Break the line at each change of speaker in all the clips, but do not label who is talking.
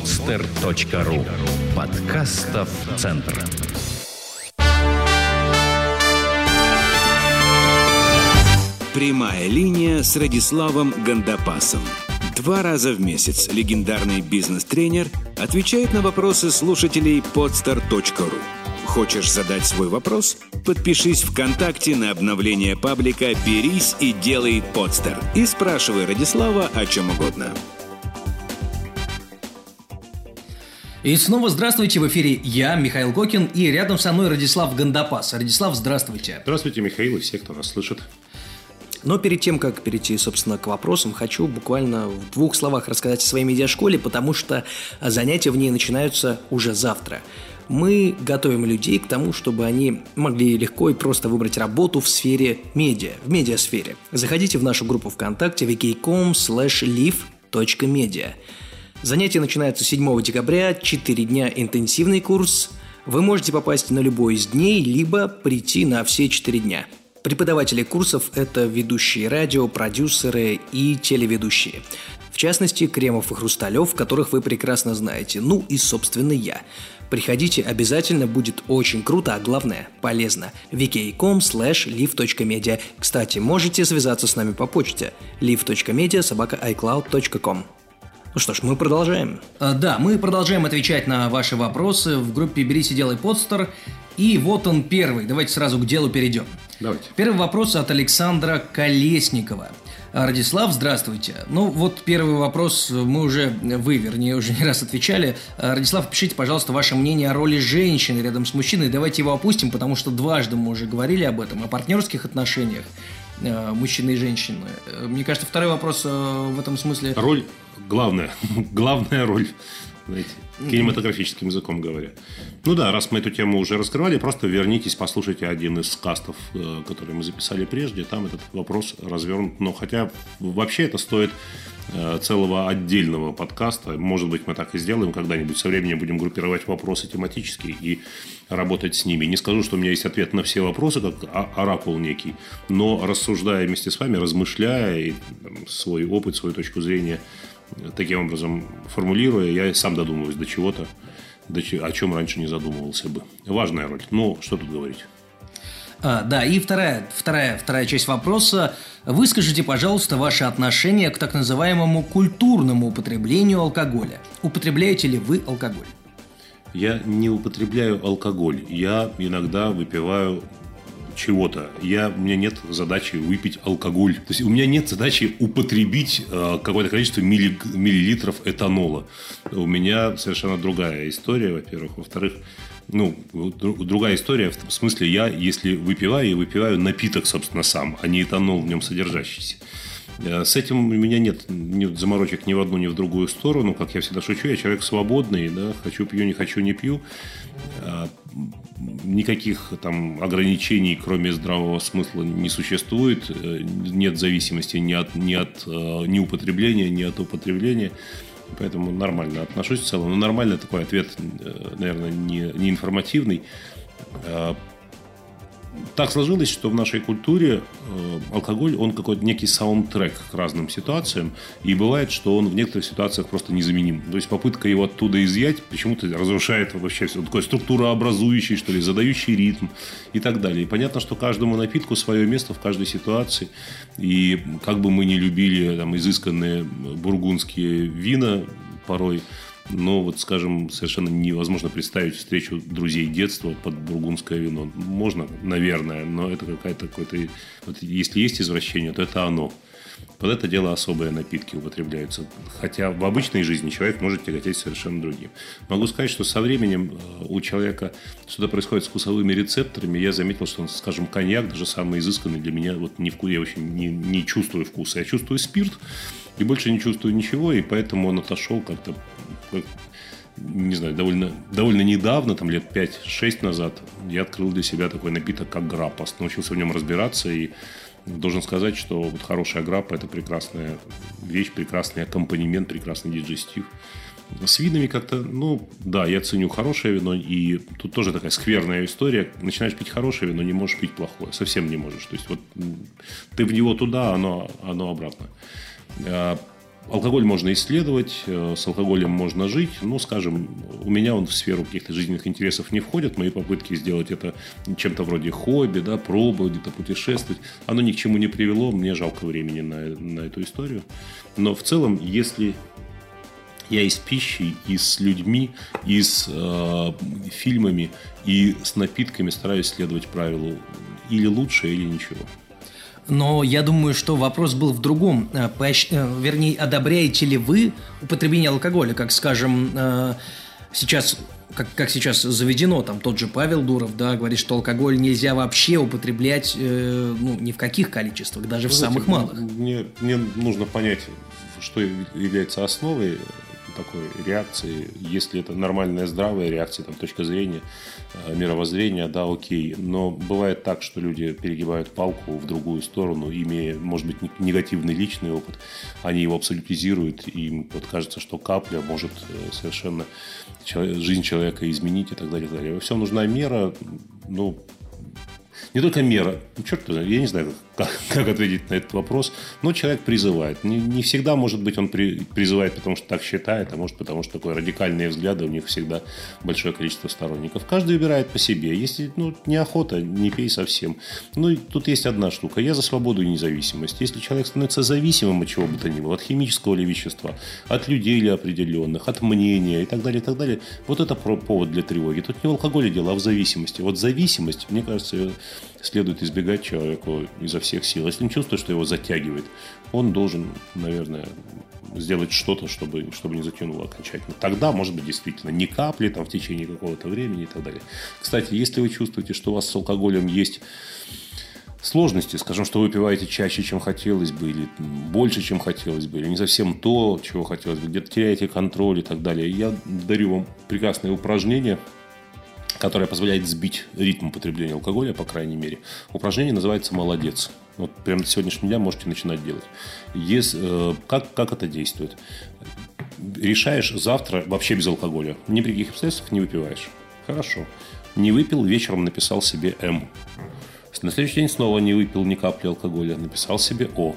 podster.ru Подкастов Центр
Прямая линия с Радиславом Гандапасом. Два раза в месяц легендарный бизнес-тренер отвечает на вопросы слушателей podstar.ru. Хочешь задать свой вопрос? Подпишись ВКонтакте на обновление паблика «Берись и делай подстер» и спрашивай Радислава о чем угодно.
И снова здравствуйте, в эфире я, Михаил Кокин, и рядом со мной Радислав Гандапас. Радислав, здравствуйте.
Здравствуйте, Михаил, и все, кто нас слышит.
Но перед тем, как перейти, собственно, к вопросам, хочу буквально в двух словах рассказать о своей медиашколе, потому что занятия в ней начинаются уже завтра. Мы готовим людей к тому, чтобы они могли легко и просто выбрать работу в сфере медиа, в медиасфере. Заходите в нашу группу ВКонтакте vk.com slash live.media. Занятие начинается 7 декабря, 4 дня интенсивный курс. Вы можете попасть на любой из дней, либо прийти на все 4 дня – Преподаватели курсов – это ведущие радио, продюсеры и телеведущие. В частности, Кремов и Хрусталев, которых вы прекрасно знаете. Ну и, собственно, я. Приходите обязательно, будет очень круто, а главное – полезно. vk.com slash. Кстати, можете связаться с нами по почте live.media собака icloud.com. Ну что ж, мы продолжаем. А, да, мы продолжаем отвечать на ваши вопросы в группе «Берись и делай подстер». И вот он первый. Давайте сразу к делу перейдем.
Давайте.
Первый вопрос от Александра Колесникова. Радислав, здравствуйте. Ну, вот первый вопрос мы уже, вы, вернее, уже не раз отвечали. Радислав, пишите, пожалуйста, ваше мнение о роли женщины рядом с мужчиной. Давайте его опустим, потому что дважды мы уже говорили об этом, о партнерских отношениях э, мужчины и женщины. Мне кажется, второй вопрос э, в этом смысле...
Роль главная. главная роль знаете, кинематографическим языком говоря. Ну да, раз мы эту тему уже раскрывали, просто вернитесь, послушайте один из кастов, э, который мы записали прежде, там этот вопрос развернут. Но хотя вообще это стоит э, целого отдельного подкаста. Может быть, мы так и сделаем когда-нибудь. Со временем будем группировать вопросы тематические и работать с ними. Не скажу, что у меня есть ответ на все вопросы, как оракул некий, но рассуждая вместе с вами, размышляя и там, свой опыт, свою точку зрения – таким образом формулируя, я сам додумываюсь до чего-то, о чем раньше не задумывался бы. Важная роль. Ну, что тут говорить?
А, да, и вторая, вторая, вторая часть вопроса. Выскажите, пожалуйста, ваше отношение к так называемому культурному употреблению алкоголя. Употребляете ли вы алкоголь?
Я не употребляю алкоголь. Я иногда выпиваю чего-то. Я, у меня нет задачи выпить алкоголь. То есть, у меня нет задачи употребить э, какое-то количество милли, миллилитров этанола. У меня совершенно другая история, во-первых. Во-вторых, ну, другая история, в смысле, я, если выпиваю, я выпиваю напиток, собственно, сам, а не этанол в нем содержащийся. Э, с этим у меня нет, нет заморочек ни в одну, ни в другую сторону. Как я всегда шучу, я человек свободный, да, хочу пью, не хочу не пью. Никаких там ограничений, кроме здравого смысла, не существует. Э, нет зависимости ни от, ни от э, ни употребления, ни от употребления. Поэтому нормально отношусь в целом. Но нормально такой ответ, наверное, не, не информативный. Так сложилось, что в нашей культуре э, алкоголь, он какой-то некий саундтрек к разным ситуациям. И бывает, что он в некоторых ситуациях просто незаменим. То есть, попытка его оттуда изъять почему-то разрушает вообще все. Такой структурообразующий, что ли, задающий ритм и так далее. И понятно, что каждому напитку свое место в каждой ситуации. И как бы мы ни любили там, изысканные бургундские вина порой, но вот, скажем, совершенно невозможно представить встречу друзей детства под бургундское вино. Можно, наверное, но это какая-то какой-то... Вот если есть извращение, то это оно. Под это дело особые напитки употребляются. Хотя в обычной жизни человек может тяготеть совершенно другим. Могу сказать, что со временем э, у человека что-то происходит с вкусовыми рецепторами. Я заметил, что, скажем, коньяк, даже самый изысканный для меня, вот не вкус, я вообще не, не чувствую вкуса. Я чувствую спирт и больше не чувствую ничего, и поэтому он отошел как-то не знаю, довольно, довольно недавно, там лет 5-6 назад, я открыл для себя такой напиток, как граппа. Научился в нем разбираться и должен сказать, что вот хорошая граппа – это прекрасная вещь, прекрасный аккомпанемент, прекрасный диджестив. С винами как-то, ну, да, я ценю хорошее вино, и тут тоже такая скверная история. Начинаешь пить хорошее вино, не можешь пить плохое, совсем не можешь. То есть, вот ты в него туда, оно, оно обратно. Алкоголь можно исследовать, э, с алкоголем можно жить. Ну, скажем, у меня он в сферу каких-то жизненных интересов не входит. Мои попытки сделать это чем-то вроде хобби, да, пробовать, где-то путешествовать, оно ни к чему не привело. Мне жалко времени на, на эту историю. Но в целом, если я и с пищей, и с людьми, и с э, фильмами, и с напитками стараюсь следовать правилу или лучше, или ничего.
Но я думаю, что вопрос был в другом. Э, поощ... Э, вернее, одобряете ли вы употребление алкоголя, как, скажем, э, сейчас как, как сейчас заведено, там тот же Павел Дуров, да, говорит, что алкоголь нельзя вообще употреблять, э, ну, ни в каких количествах, даже в Знаете, самых малых.
Мне, мне нужно понять, что является основой такой реакции, если это нормальная здравая реакция, там, точка зрения, мировоззрения, да, окей. Но бывает так, что люди перегибают палку в другую сторону, имея, может быть, негативный личный опыт, они его абсолютизируют, и им вот кажется, что капля может э, совершенно жизнь человека изменить и так далее. И так далее. Во всем нужна мера, ну, не только мера, ну, черт я не знаю, как, как ответить на этот вопрос, но человек призывает. Не, не всегда, может быть, он при, призывает, потому что так считает, а может, потому что такое радикальные взгляды, у них всегда большое количество сторонников. Каждый выбирает по себе. Если ну, неохота, не пей совсем. Ну, тут есть одна штука. Я за свободу и независимость. Если человек становится зависимым от чего бы то ни было, от химического или вещества, от людей или определенных, от мнения и так далее, и так далее, вот это повод для тревоги. Тут не в алкоголе дело, а в зависимости. Вот зависимость, мне кажется, следует избегать человеку изо всех сил. Если он чувствует, что его затягивает, он должен, наверное, сделать что-то, чтобы, чтобы не затянуло окончательно. Тогда, может быть, действительно, не капли там, в течение какого-то времени и так далее. Кстати, если вы чувствуете, что у вас с алкоголем есть сложности, скажем, что вы выпиваете чаще, чем хотелось бы, или больше, чем хотелось бы, или не совсем то, чего хотелось бы, где-то теряете контроль и так далее. Я дарю вам прекрасное упражнение – которая позволяет сбить ритм употребления алкоголя, по крайней мере. Упражнение называется «Молодец». Вот прямо с сегодняшнего дня можете начинать делать. Если, э, как, как это действует? Решаешь завтра вообще без алкоголя. Ни при каких обстоятельствах не выпиваешь. Хорошо. Не выпил, вечером написал себе «М». На следующий день снова не выпил ни капли алкоголя, написал себе «О».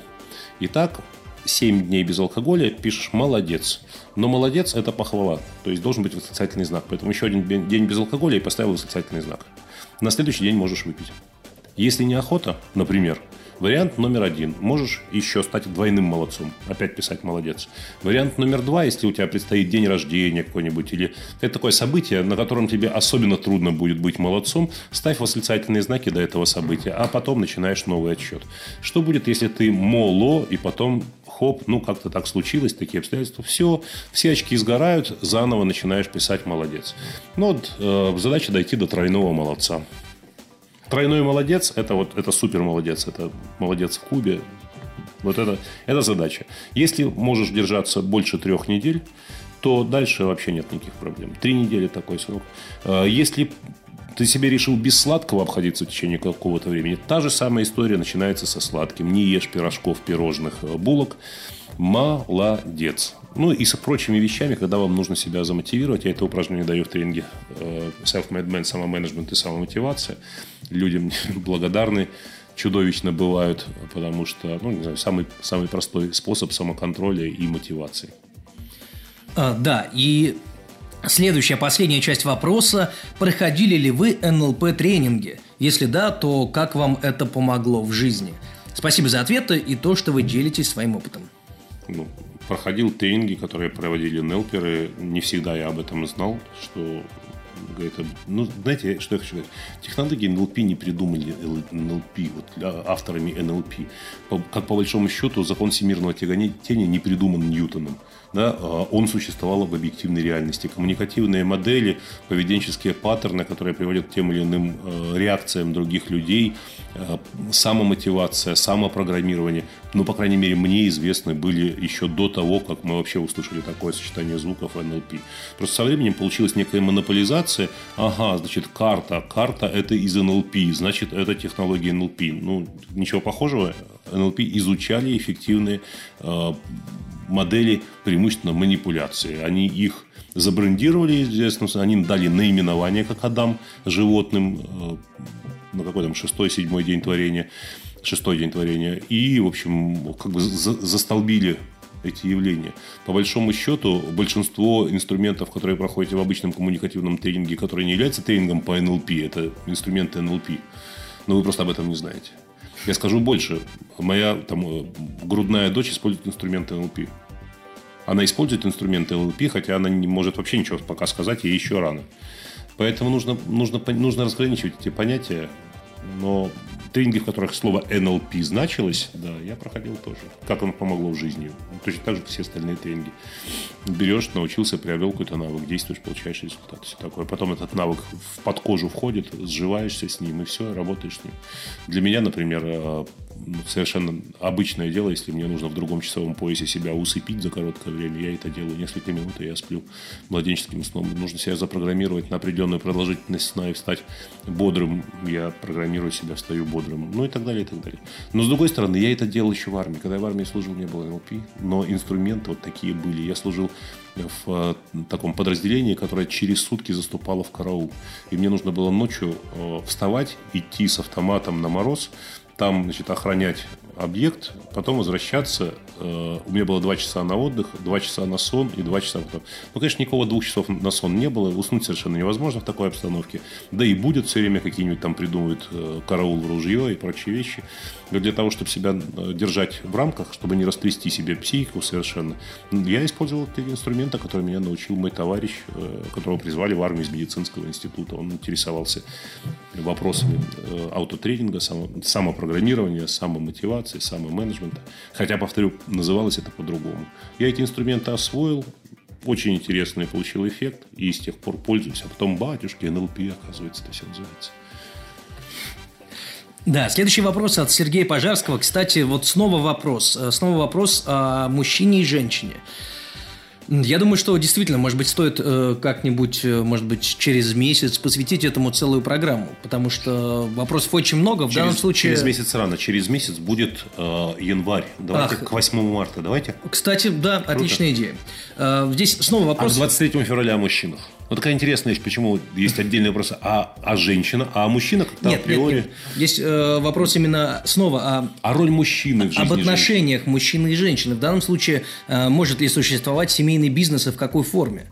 Итак, 7 дней без алкоголя, пишешь «молодец». Но «молодец» – это похвала, то есть должен быть восклицательный знак. Поэтому еще один день без алкоголя и поставил восклицательный знак. На следующий день можешь выпить. Если неохота, например, Вариант номер один. Можешь еще стать двойным молодцом. Опять писать молодец. Вариант номер два, если у тебя предстоит день рождения какой-нибудь, или это такое событие, на котором тебе особенно трудно будет быть молодцом, ставь восклицательные знаки до этого события, а потом начинаешь новый отсчет. Что будет, если ты моло, и потом хоп, ну как-то так случилось, такие обстоятельства, все, все очки сгорают, заново начинаешь писать молодец. Ну вот э, задача дойти до тройного молодца. Тройной молодец, это вот это супер молодец, это молодец в кубе. Вот это, это задача. Если можешь держаться больше трех недель, то дальше вообще нет никаких проблем. Три недели такой срок. А, если ты себе решил без сладкого обходиться в течение какого-то времени, та же самая история начинается со сладким. Не ешь пирожков, пирожных, э, булок. Молодец. Ну и с прочими вещами, когда вам нужно себя замотивировать, я это упражнение даю в тренинге э, Self-Made Man, самоменеджмент и самомотивация. Людям благодарны чудовищно бывают, потому что, ну, не знаю, самый, самый простой способ самоконтроля и мотивации.
А, да, и следующая, последняя часть вопроса. Проходили ли вы НЛП-тренинги? Если да, то как вам это помогло в жизни? Спасибо за ответы и то, что вы делитесь своим опытом.
Ну, проходил тренинги, которые проводили нелперы. Не всегда я об этом знал, что это, ну, знаете, что я хочу сказать? Технологии НЛП не придумали НЛП, вот, авторами НЛП. По, как по большому счету закон всемирного тяготения не придуман Ньютоном да, а он существовал в объективной реальности. Коммуникативные модели, поведенческие паттерны, которые приводят к тем или иным э, реакциям других людей, э, самомотивация, самопрограммирование, ну, по крайней мере, мне известны были еще до того, как мы вообще услышали такое сочетание звуков НЛП. Просто со временем получилась некая монополизация. Ага, значит, карта. Карта – это из НЛП, значит, это технология НЛП. Ну, ничего похожего. НЛП изучали эффективные э, модели преимущественно манипуляции. Они их забрендировали, известно, они дали наименование, как Адам, животным, э, на какой там шестой, седьмой день творения, шестой день творения, и, в общем, как бы застолбили эти явления. По большому счету, большинство инструментов, которые проходите в обычном коммуникативном тренинге, которые не являются тренингом по НЛП, это инструменты НЛП. Но вы просто об этом не знаете. Я скажу больше. Моя там, э, грудная дочь использует инструменты НЛП. Она использует инструменты НЛП, хотя она не может вообще ничего пока сказать, ей еще рано. Поэтому нужно, нужно, нужно разграничивать эти понятия. Но тренинги, в которых слово НЛП значилось, да, я проходил тоже. Как оно помогло в жизни. Точно так же, как все остальные тренинги. Берешь, научился, приобрел какой-то навык, действуешь, получаешь результат. Все такое. Потом этот навык в под кожу входит, сживаешься с ним, и все, работаешь с ним. Для меня, например, э, ну, совершенно обычное дело, если мне нужно в другом часовом поясе себя усыпить за короткое время, я это делаю несколько минут, и я сплю младенческим сном. Нужно себя запрограммировать на определенную продолжительность сна и встать бодрым. Я программирую себя, встаю бодрым. Ну и так далее, и так далее. Но с другой стороны, я это делал еще в армии. Когда я в армии служил, не было НЛП, но инструменты вот такие были. Я служил в э, таком подразделении, которое через сутки заступало в караул. И мне нужно было ночью э, вставать, идти с автоматом на мороз, там значит, охранять объект, потом возвращаться. Э, у меня было два часа на отдых, два часа на сон и два часа потом. Ну, конечно, никого двух часов на сон не было. Уснуть совершенно невозможно в такой обстановке. Да и будет все время какие-нибудь там придумывают э, караул в ружье и прочие вещи. Но для того, чтобы себя э, держать в рамках, чтобы не растрясти себе психику совершенно, я использовал те инструменты, которые меня научил мой товарищ, которого призвали в армию из медицинского института. Он интересовался вопросами аутотренинга, самопрограммирования, самомотивации мотивации, самоменеджмента. Хотя, повторю, называлось это по-другому. Я эти инструменты освоил, очень интересный получил эффект, и с тех пор пользуюсь. А потом, батюшки, НЛП, оказывается, это все называется.
Да, следующий вопрос от Сергея Пожарского. Кстати, вот снова вопрос. Э, снова вопрос о мужчине и женщине. Я думаю, что действительно, может быть, стоит э, как-нибудь, э, может быть, через месяц посвятить этому целую программу, потому что вопросов очень много. В
через,
данном случае...
Через месяц рано, через месяц будет э, январь. Давайте Ах. к 8 марта, давайте.
Кстати, да, Круто. отличная идея. Э, здесь снова вопрос...
А 23 февраля о мужчинах. Вот такая интересная вещь, почему есть отдельный вопрос, а, а женщина, а мужчина как-то
нет, априори... Нет, нет. Есть э, вопрос именно снова о...
А роль мужчины в жизни
Об отношениях женщины. мужчины и женщины. В данном случае, э, может ли существовать семейный бизнес и в какой форме?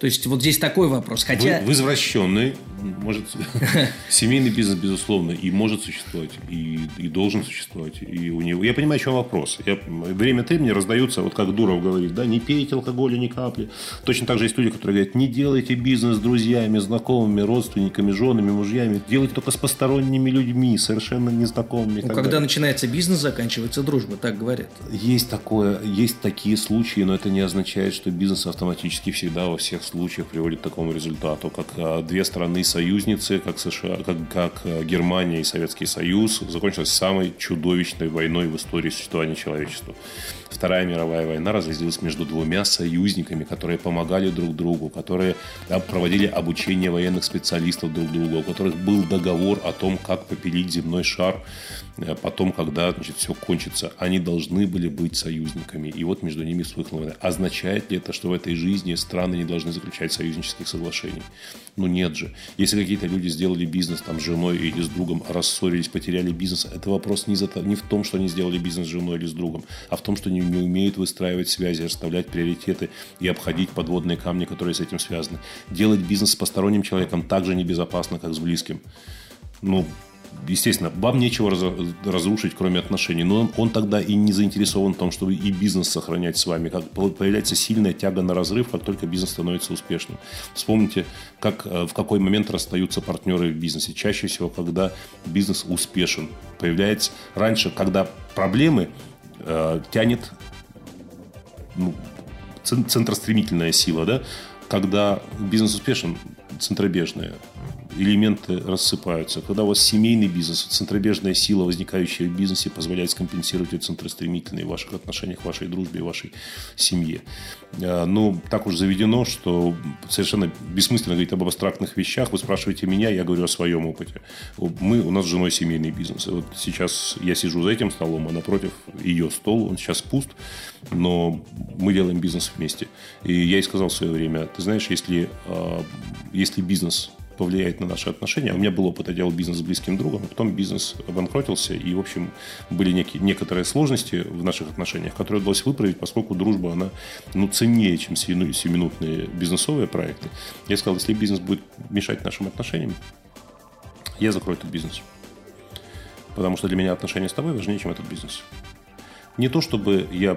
То есть вот здесь такой вопрос. Хотя...
Вы, вы извращенный, может, семейный бизнес, безусловно, и может существовать, и, и должен существовать. И у него... Я понимаю, еще вопрос. Я... Время от времени раздаются, вот как Дуров говорит, да, не пейте алкоголя ни капли. Точно так же есть люди, которые говорят, не делайте бизнес с друзьями, знакомыми, родственниками, женами, мужьями. Делайте только с посторонними людьми, совершенно незнакомыми.
Ну, когда далее. начинается бизнес, заканчивается дружба, так говорят.
Есть такое, есть такие случаи, но это не означает, что бизнес автоматически всегда во всех случаях приводит к такому результату, как а, две страны союзницы, как США, как, как а, Германия и Советский Союз, закончилась самой чудовищной войной в истории существования человечества. Вторая мировая война разразилась между двумя союзниками, которые помогали друг другу, которые проводили обучение военных специалистов друг другу, у которых был договор о том, как попилить земной шар э, потом, когда значит, все кончится. Они должны были быть союзниками. И вот между ними вспыхнула война. Означает ли это, что в этой жизни страны не должны заключать союзнических соглашений? Ну нет же. Если какие-то люди сделали бизнес там, с женой или с другом, рассорились, потеряли бизнес, это вопрос не, за, не в том, что они сделали бизнес с женой или с другом, а в том, что они не умеют выстраивать связи, расставлять приоритеты и обходить подводные камни, которые с этим связаны. Делать бизнес с посторонним человеком так же небезопасно, как с близким. Ну, естественно, вам нечего разрушить, кроме отношений. Но он, тогда и не заинтересован в том, чтобы и бизнес сохранять с вами. Как появляется сильная тяга на разрыв, как только бизнес становится успешным. Вспомните, как, э, в какой момент расстаются партнеры в бизнесе. Чаще всего, когда бизнес успешен. Появляется раньше, когда проблемы э, тянет ну, центростремительная сила, да, когда бизнес успешен, центробежная элементы рассыпаются. Когда у вас семейный бизнес, центробежная сила, возникающая в бизнесе, позволяет скомпенсировать эти центростремительные в ваших отношениях, в вашей дружбе, в вашей семье. А, ну, так уж заведено, что совершенно бессмысленно говорить об абстрактных вещах. Вы спрашиваете меня, я говорю о своем опыте. Мы, у нас с женой семейный бизнес. вот сейчас я сижу за этим столом, а напротив ее стол, он сейчас пуст, но мы делаем бизнес вместе. И я ей сказал в свое время, ты знаешь, если, а, если бизнес повлияет на наши отношения. У меня был опыт, я делал бизнес с близким другом, а потом бизнес обанкротился, и, в общем, были некие, некоторые сложности в наших отношениях, которые удалось выправить, поскольку дружба, она ну, ценнее, чем сиюминутные бизнесовые проекты. Я сказал, если бизнес будет мешать нашим отношениям, я закрою этот бизнес. Потому что для меня отношения с тобой важнее, чем этот бизнес. Не то чтобы я,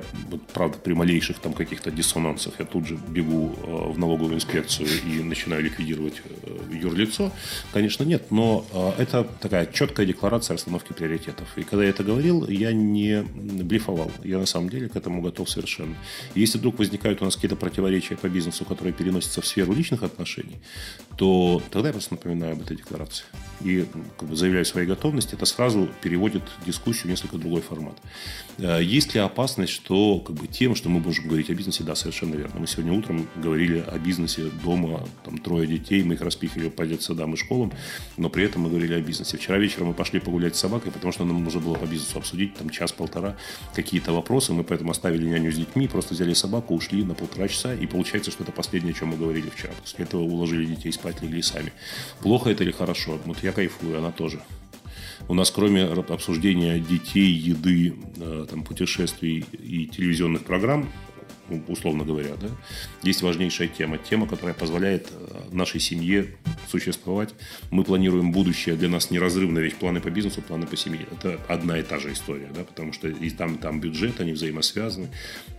правда, при малейших там каких-то диссонансах я тут же бегу э, в налоговую инспекцию и начинаю ликвидировать э, юрлицо. Конечно, нет, но э, это такая четкая декларация расстановки приоритетов. И когда я это говорил, я не блефовал. Я на самом деле к этому готов совершенно. И если вдруг возникают у нас какие-то противоречия по бизнесу, которые переносятся в сферу личных отношений, то тогда я просто напоминаю об этой декларации. И как бы, заявляю своей готовности, это сразу переводит дискуссию в несколько другой формат. Есть ли опасность, что как бы, тем, что мы можем говорить о бизнесе, да, совершенно верно. Мы сегодня утром говорили о бизнесе дома, там трое детей, мы их распихивали по детсадам и школам, но при этом мы говорили о бизнесе. Вчера вечером мы пошли погулять с собакой, потому что нам нужно было по бизнесу обсудить там час-полтора какие-то вопросы. Мы поэтому оставили няню с детьми, просто взяли собаку, ушли на полтора часа, и получается, что это последнее, о чем мы говорили вчера. После этого уложили детей спать, легли сами. Плохо это или хорошо? Вот я кайфую, она тоже. У нас кроме обсуждения детей, еды, э, там, путешествий и телевизионных программ, условно говоря, да, есть важнейшая тема. Тема, которая позволяет э, нашей семье существовать. Мы планируем будущее, для нас неразрывно, ведь планы по бизнесу, планы по семье. Это одна и та же история, да, потому что и там, и там бюджет, они взаимосвязаны,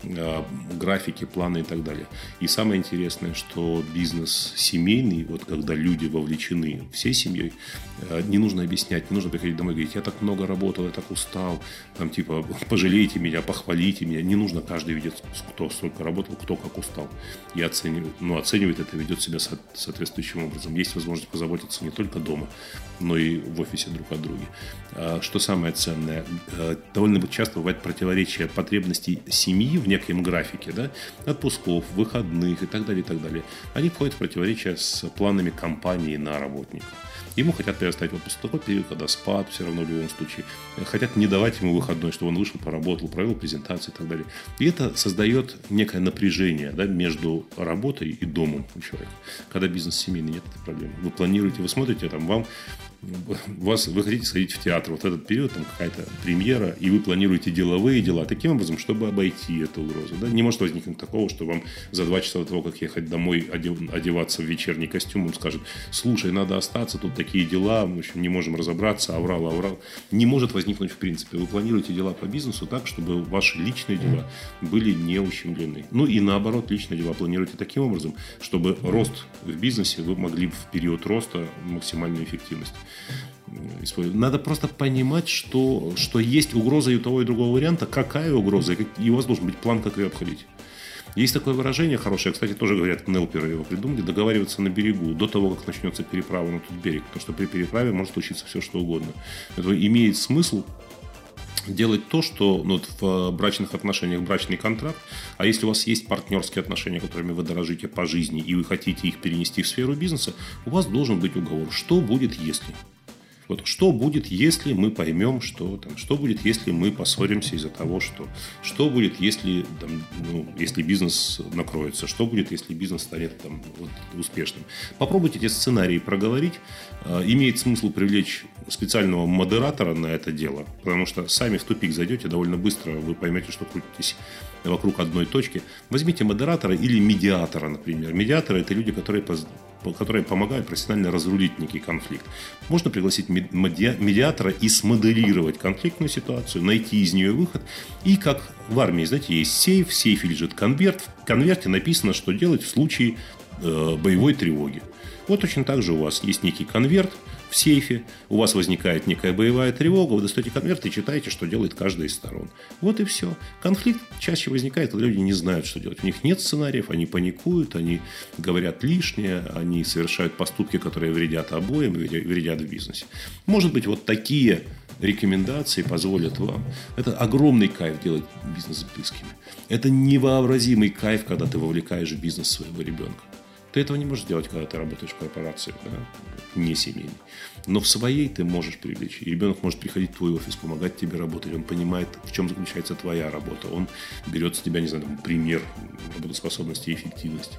э, графики, планы и так далее. И самое интересное, что бизнес семейный, вот когда люди вовлечены всей семьей, э, не нужно объяснять, не нужно приходить домой и говорить, я так много работал, я так устал, там типа пожалейте меня, похвалите меня. Не нужно, каждый видит, кто сколько работал, кто как устал. И оценивает, ну, оценивает это, ведет себя соответствующим образом. Есть возможность позаботиться не только дома, но и в офисе друг о друге. А, что самое ценное, э, довольно часто бывает противоречие потребностей семьи в некоем графике, да, отпусков, выходных и так далее, и так далее. Они входят в противоречие с планами компании на работника. Ему хотят предоставить отпуск такой период, когда спад все равно в любом случае. Хотят не давать ему выходной, чтобы он вышел, поработал, провел презентацию и так далее. И это создает некое напряжение да, между работой и домом у человека. Когда бизнес семейный, нет этой проблемы. Вы планируете, вы смотрите, там вам вас, вы хотите сходить в театр, вот этот период, там какая-то премьера, и вы планируете деловые дела таким образом, чтобы обойти эту угрозу. Да? Не может возникнуть такого, что вам за два часа до того, как ехать домой, одеваться в вечерний костюм, он скажет, слушай, надо остаться, тут такие дела, в общем, не можем разобраться, аврал, аврал. Не может возникнуть в принципе. Вы планируете дела по бизнесу так, чтобы ваши личные дела были не ущемлены. Ну и наоборот, личные дела планируете таким образом, чтобы рост в бизнесе вы могли в период роста максимальную эффективность Надо просто понимать, что, что есть угроза и у того, и другого варианта. Какая угроза? И у вас должен быть план, как ее обходить. Есть такое выражение хорошее, кстати, тоже говорят, Нелперы его придумали, договариваться на берегу до того, как начнется переправа на тот берег. Потому что при переправе может случиться все, что угодно. Это имеет смысл делать то, что ну, в брачных отношениях брачный контракт, а если у вас есть партнерские отношения, которыми вы дорожите по жизни, и вы хотите их перенести в сферу бизнеса, у вас должен быть уговор, что будет, если. Вот что будет, если мы поймем, что там, что будет, если мы поссоримся из-за того, что, что будет, если, там, ну, если бизнес накроется, что будет, если бизнес станет там, вот, успешным. Попробуйте эти сценарии проговорить. А, имеет смысл привлечь специального модератора на это дело, потому что сами в тупик зайдете довольно быстро, вы поймете, что крутитесь вокруг одной точки. Возьмите модератора или медиатора, например. Медиаторы – это люди, которые которые помогают профессионально разрулить некий конфликт. Можно пригласить медиатора и смоделировать конфликтную ситуацию, найти из нее выход. И как в армии, знаете, есть сейф, в сейфе лежит конверт, в конверте написано, что делать в случае э, боевой тревоги. Вот точно так же у вас есть некий конверт – в сейфе, у вас возникает некая боевая тревога, вы достаете конверт и читаете, что делает каждая из сторон. Вот и все. Конфликт чаще возникает, когда люди не знают, что делать. У них нет сценариев, они паникуют, они говорят лишнее, они совершают поступки, которые вредят обоим, вредят в бизнесе. Может быть, вот такие рекомендации позволят вам. Это огромный кайф делать бизнес с близкими. Это невообразимый кайф, когда ты вовлекаешь в бизнес своего ребенка. Ты этого не можешь делать, когда ты работаешь в корпорации, да, не семейной. Но в своей ты можешь привлечь. И ребенок может приходить в твой офис, помогать тебе работать. Он понимает, в чем заключается твоя работа. Он берет с тебя, не знаю, там, пример работоспособности и эффективности.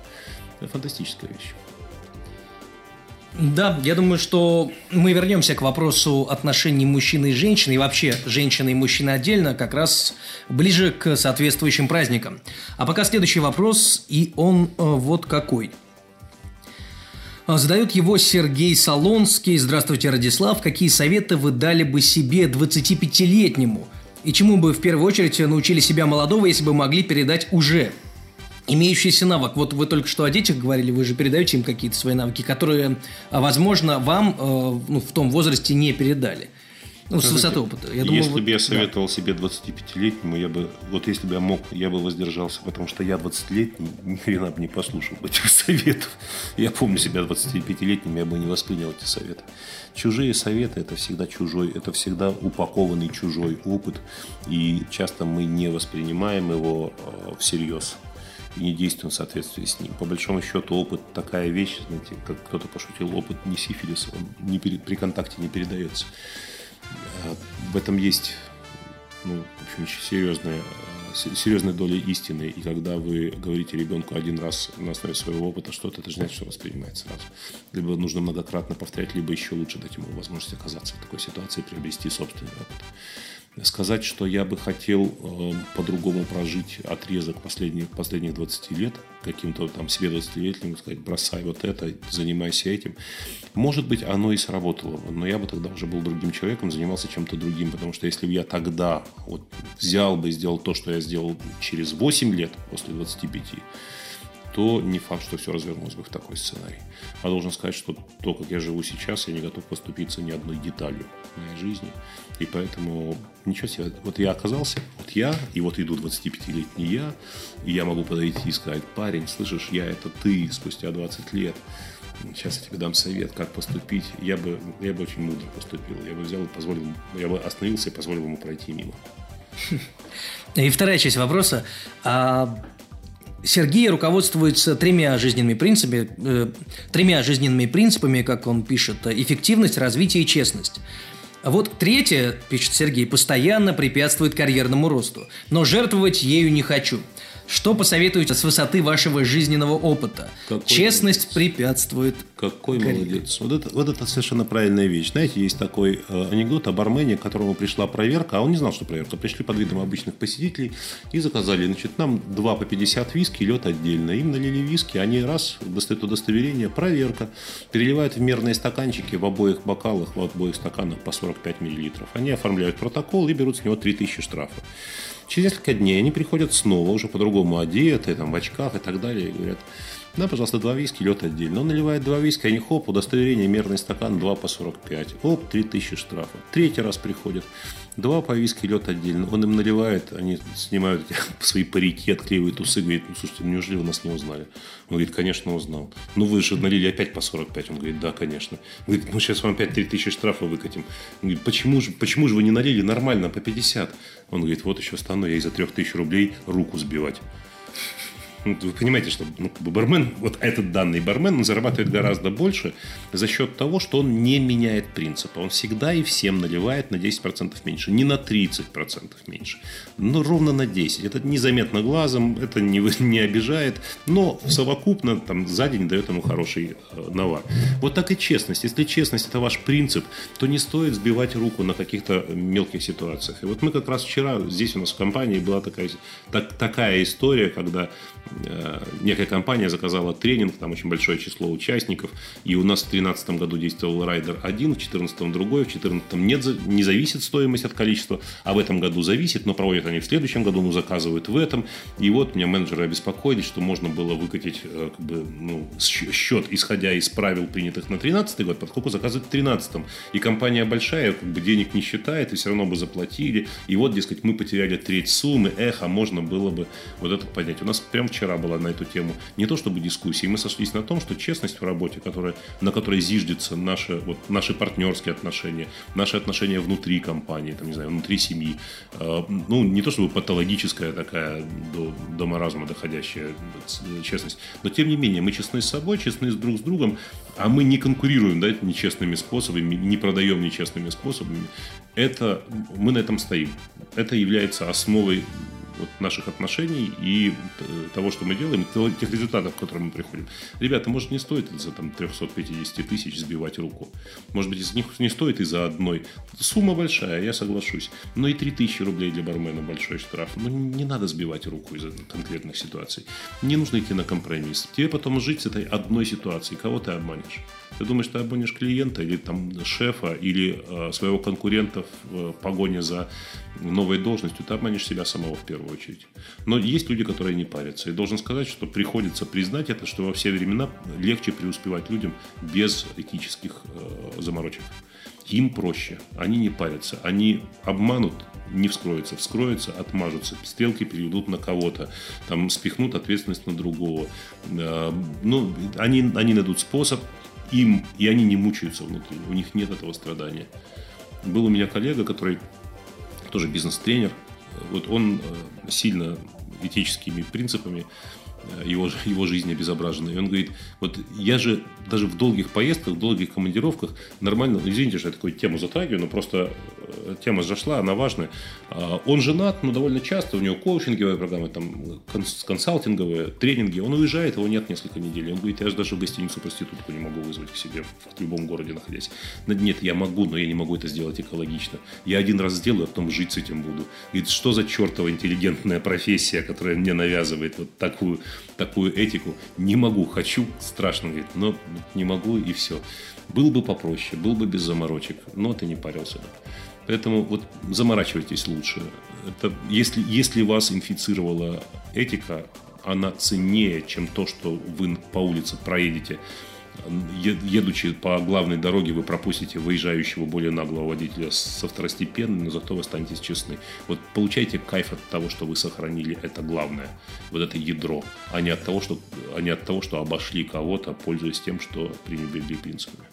Это фантастическая вещь.
Да, я думаю, что мы вернемся к вопросу отношений мужчины и женщины, и вообще женщины и мужчины отдельно, как раз ближе к соответствующим праздникам. А пока следующий вопрос, и он э, вот какой. Задает его Сергей Солонский. Здравствуйте, Радислав. Какие советы вы дали бы себе 25-летнему? И чему бы в первую очередь научили себя молодого, если бы могли передать уже имеющийся навык. Вот вы только что о детях говорили, вы же передаете им какие-то свои навыки, которые, а, возможно, вам э, ну, в том возрасте не передали. Ну, с высоты опыта.
Я думаю, если вот, бы я советовал да. себе 25-летнему, я бы, вот если бы я мог, я бы воздержался, потому что я 20-летний, ни хрена бы не послушал этих советов. Я помню себя 25-летним, я бы не воспринял эти советы. Чужие советы – это всегда чужой, это всегда упакованный чужой опыт, и часто мы не воспринимаем его э, всерьез и не действуем в соответствии с ним. По большому счету опыт такая вещь, знаете, как кто-то пошутил, опыт не сифилис, он не при, при контакте не передается. А, в этом есть ну, в общем, серьезная, серьезная доля истины. И когда вы говорите ребенку один раз на основе своего опыта что-то, это же значит, что воспринимается сразу. Либо нужно многократно повторять, либо еще лучше дать ему возможность оказаться в такой ситуации и приобрести собственный опыт сказать, что я бы хотел э, по-другому прожить отрезок последних, последних 20 лет, каким-то там себе 20-летним, сказать, бросай вот это, занимайся этим. Может быть, оно и сработало но я бы тогда уже был другим человеком, занимался чем-то другим, потому что если бы я тогда вот взял бы и сделал то, что я сделал через 8 лет после 25, то не факт, что все развернулось бы в такой сценарий. А должен сказать, что то, как я живу сейчас, я не готов поступиться ни одной деталью моей жизни. И поэтому ничего себе. Вот я оказался, вот я, и вот иду 25-летний я, и я могу подойти и сказать, парень, слышишь, я это ты спустя 20 лет. Сейчас я тебе дам совет, как поступить. Я бы, я бы очень мудро поступил. Я бы взял и позволил, я бы остановился и позволил ему пройти мимо.
И вторая часть вопроса. А Сергей руководствуется тремя жизненными принципами, э, тремя жизненными принципами, как он пишет, эффективность, развитие и честность. Вот третье, пишет Сергей, постоянно препятствует карьерному росту, но жертвовать ею не хочу – что посоветуете с высоты вашего жизненного опыта? Какой Честность молодец. препятствует.
Какой карьере. молодец. Вот это, вот это совершенно правильная вещь. Знаете, есть такой э, анекдот о бармене, к которому пришла проверка, а он не знал, что проверка. Пришли под видом обычных посетителей и заказали, значит, нам 2 по 50 виски, лед отдельно. Им налили виски, они раз, достают удостоверение, проверка, переливают в мерные стаканчики в обоих бокалах, в обоих стаканах по 45 миллилитров. Они оформляют протокол и берут с него 3000 штрафа. Через несколько дней они приходят снова, уже по-другому одеты, там, в очках и так далее, и говорят, да, пожалуйста, два виски, лед отдельно. Он наливает два виски, они хоп, удостоверение, мерный стакан, 2 по 45. Оп, 3000 штрафа. Третий раз приходит. Два по виски, лед отдельно. Он им наливает, они снимают свои парики, отклеивают усы, говорит, ну, слушайте, неужели вы нас не узнали? Он говорит, конечно, узнал. Ну, вы же налили опять по 45. Он говорит, да, конечно. Он говорит, ну, сейчас вам опять 3000 штрафа выкатим. Он говорит, почему же, почему же вы не налили нормально, по 50? Он говорит, вот еще стану я из-за 3000 рублей руку сбивать. Ну, вы понимаете, что ну, бармен, вот этот данный бармен, он зарабатывает гораздо больше за счет того, что он не меняет принципа. Он всегда и всем наливает на 10% меньше, не на 30% меньше, но ровно на 10%. Это незаметно глазом, это не, не обижает, но совокупно там, за день дает ему хороший э, навар. Вот так и честность. Если честность – это ваш принцип, то не стоит сбивать руку на каких-то мелких ситуациях. И вот мы как раз вчера здесь у нас в компании была такая, так, такая история, когда некая компания заказала тренинг, там очень большое число участников, и у нас в 2013 году действовал райдер один, в 2014 другой, в 2014 нет, не зависит стоимость от количества, а в этом году зависит, но проводят они в следующем году, ну, заказывают в этом. И вот меня менеджеры обеспокоились, что можно было выкатить э, как бы, ну, счет, исходя из правил, принятых на 2013 год, поскольку заказывают в 2013. И компания большая, как бы денег не считает, и все равно бы заплатили. И вот, дескать, мы потеряли треть суммы, эх, а можно было бы вот это поднять. У нас прям вчера вчера была на эту тему не то чтобы дискуссии, мы сошлись на том, что честность в работе, которая, на которой зиждется наши, вот, наши партнерские отношения, наши отношения внутри компании, там, не знаю, внутри семьи, э, ну, не то чтобы патологическая такая до, до маразма доходящая честность, но тем не менее мы честны с собой, честны друг с другом, а мы не конкурируем да, нечестными способами, не продаем нечестными способами, это, мы на этом стоим. Это является основой вот наших отношений и того, что мы делаем, тех результатов, к которым мы приходим. Ребята, может, не стоит из-за там, 350 тысяч сбивать руку. Может быть, из них не стоит из-за одной. Сумма большая, я соглашусь. Но и 3000 рублей для бармена большой штраф. Ну, не надо сбивать руку из-за конкретных ситуаций. Не нужно идти на компромисс. Тебе потом жить с этой одной ситуацией. Кого ты обманешь? Ты думаешь, ты обманешь клиента или там шефа, или э, своего конкурента в э, погоне за новой должностью, ты обманешь себя самого в первую очередь. Но есть люди, которые не парятся. И должен сказать, что приходится признать это, что во все времена легче преуспевать людям без этических э, заморочек. Им проще, они не парятся, они обманут, не вскроется, вскроется, отмажутся, стрелки переведут на кого-то, там спихнут ответственность на другого. Э, ну, они, они найдут способ, им, и они не мучаются внутри, у них нет этого страдания. Был у меня коллега, который тоже бизнес-тренер, вот он э, сильно этическими принципами Э, его, его жизнь обезображена. И он говорит, вот я же даже в долгих поездках, в долгих командировках нормально, извините, что я такую тему затрагиваю, но просто тема зашла, она важная. А, он женат, но довольно часто, у него коучинговые программы, там, консалтинговые, тренинги, он уезжает, его нет несколько недель. Он говорит, я же даже в гостиницу проститутку не могу вызвать к себе в любом городе находясь. Нет, я могу, но я не могу это сделать экологично. Я один раз сделаю, а потом жить с этим буду. Говорит, что за чертова интеллигентная профессия, которая мне навязывает вот такую такую этику. Не могу, хочу, страшно, говорит, но не могу и все. Был бы попроще, был бы без заморочек, но ты не парился бы. Поэтому вот заморачивайтесь лучше. Это, если, если вас инфицировала этика, она ценнее, чем то, что вы по улице проедете едучи по главной дороге, вы пропустите выезжающего более наглого водителя со второстепенным, но зато вы останетесь честны. Вот получайте кайф от того, что вы сохранили это главное, вот это ядро, а не от того, что, а не от того, что обошли кого-то, пользуясь тем, что пренебрегли принципами.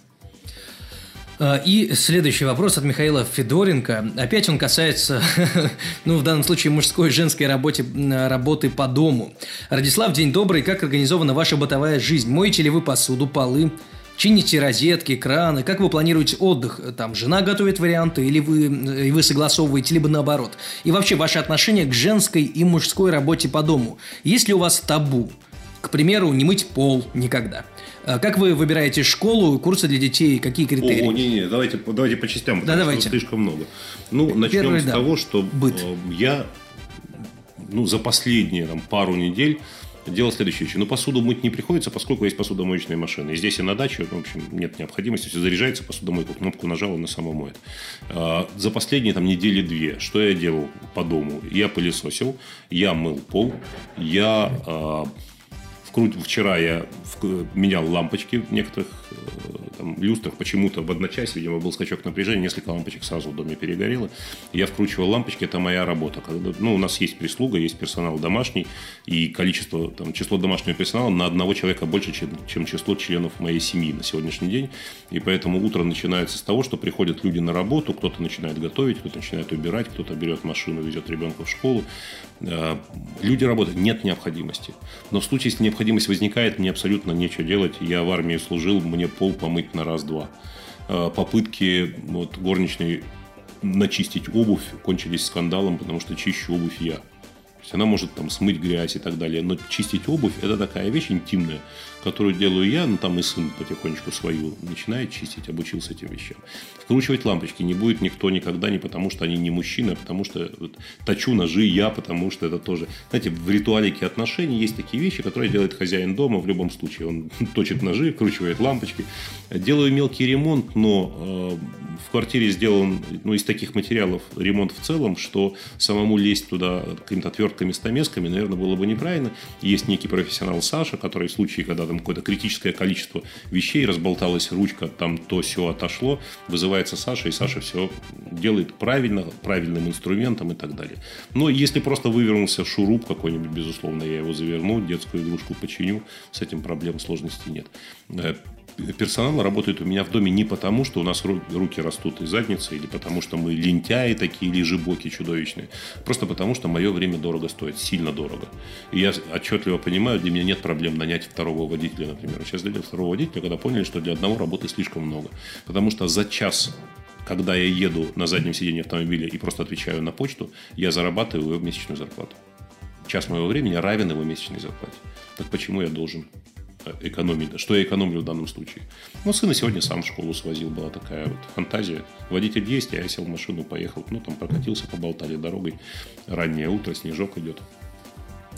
А, и следующий вопрос от Михаила Федоренко. Опять он касается, ну, в данном случае, мужской и женской работе, работы по дому. Радислав, день добрый. Как организована ваша бытовая жизнь? Моете ли вы посуду, полы? Чините розетки, краны? Как вы планируете отдых? Там жена готовит варианты или вы, и вы согласовываете, либо наоборот? И вообще, ваше отношение к женской и мужской работе по дому? Есть ли у вас табу? К примеру, не мыть пол никогда. А как вы выбираете школу, курсы для детей, какие критерии?
О, не-не, давайте, давайте по частям,
да, давайте.
слишком много. Ну, начнем Первый, с да. того, что Быт. Э, я ну, за последние там, пару недель делал следующее. Ну, посуду мыть не приходится, поскольку есть посудомоечные машины. И здесь и на даче, в общем, нет необходимости. Все заряжается, посудомойку, кнопку нажал, она сама моет. А, за последние там недели две, что я делал по дому? Я пылесосил, я мыл пол, я вчера я менял лампочки в некоторых там, люстрах. Почему-то в одночасье, видимо, был скачок напряжения, несколько лампочек сразу в доме перегорело. Я вкручивал лампочки, это моя работа. Ну, у нас есть прислуга, есть персонал домашний, и количество, там, число домашнего персонала на одного человека больше, чем, чем число членов моей семьи на сегодняшний день. И поэтому утро начинается с того, что приходят люди на работу, кто-то начинает готовить, кто-то начинает убирать, кто-то берет машину, везет ребенка в школу. Э, люди работают, нет необходимости. Но в случае, если необходимость возникает, мне абсолютно нечего делать. Я в армии служил, мне пол помыть на раз-два. Э, попытки вот, горничной начистить обувь кончились скандалом, потому что чищу обувь я. То есть она может там смыть грязь и так далее. Но чистить обувь – это такая вещь интимная, которую делаю я, ну там и сын потихонечку свою начинает чистить, обучился этим вещам. Вкручивать лампочки не будет никто никогда, не потому что они не мужчины, а потому что вот, точу ножи я, потому что это тоже... Знаете, в ритуалике отношений есть такие вещи, которые делает хозяин дома в любом случае. Он точит ножи, вкручивает лампочки. Делаю мелкий ремонт, но э, в квартире сделан ну, из таких материалов ремонт в целом, что самому лезть туда какими-то отвертками, стамесками, наверное, было бы неправильно. Есть некий профессионал Саша, который в случае, когда там какое-то критическое количество вещей, разболталась ручка, там то все отошло, вызывается Саша, и Саша все делает правильно, правильным инструментом и так далее. Но если просто вывернулся шуруп какой-нибудь, безусловно, я его заверну, детскую игрушку починю, с этим проблем сложности нет э, персонал работает у меня в доме не потому, что у нас руки растут из задницы, или потому, что мы лентяи такие, или жибоки чудовищные. Просто потому, что мое время дорого стоит, сильно дорого. И я отчетливо понимаю, для меня нет проблем нанять второго водителя, например. Сейчас наняли второго водителя, когда поняли, что для одного работы слишком много. Потому что за час когда я еду на заднем сиденье автомобиля и просто отвечаю на почту, я зарабатываю месячную зарплату. час моего времени равен его месячной зарплате. Так почему я должен экономить? Что я экономлю в данном случае? Ну, сына сегодня сам в школу свозил, была такая вот фантазия. Водитель есть, я сел в машину, поехал. Ну, там прокатился, поболтали дорогой. Раннее утро, снежок идет.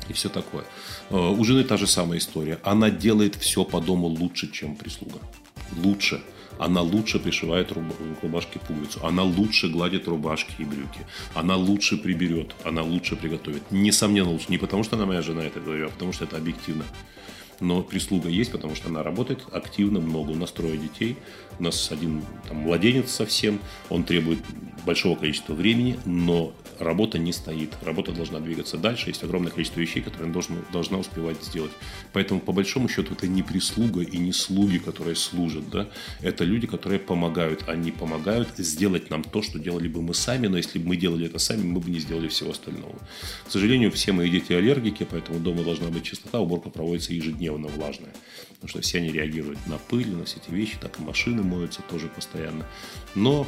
И все такое. Э, у жены та же самая история. Она делает все по дому лучше, чем прислуга. Лучше она лучше пришивает рубашки пуговицу, она лучше гладит рубашки и брюки, она лучше приберет, она лучше приготовит. Несомненно лучше. Не потому, что она моя жена это говорю, а потому, что это объективно. Но прислуга есть, потому что она работает активно, много. У нас трое детей. У нас один там, младенец совсем. Он требует большого количества времени, но работа не стоит. Работа должна двигаться дальше. Есть огромное количество вещей, которые она должна, должна успевать сделать. Поэтому, по большому счету, это не прислуга и не слуги, которые служат. Да? Это люди, которые помогают. Они помогают сделать нам то, что делали бы мы сами. Но если бы мы делали это сами, мы бы не сделали всего остального. К сожалению, все мои дети аллергики, поэтому дома должна быть чистота. Уборка проводится ежедневно влажная. Потому что все они реагируют на пыль, на все эти вещи. Так и машины моются тоже постоянно. Но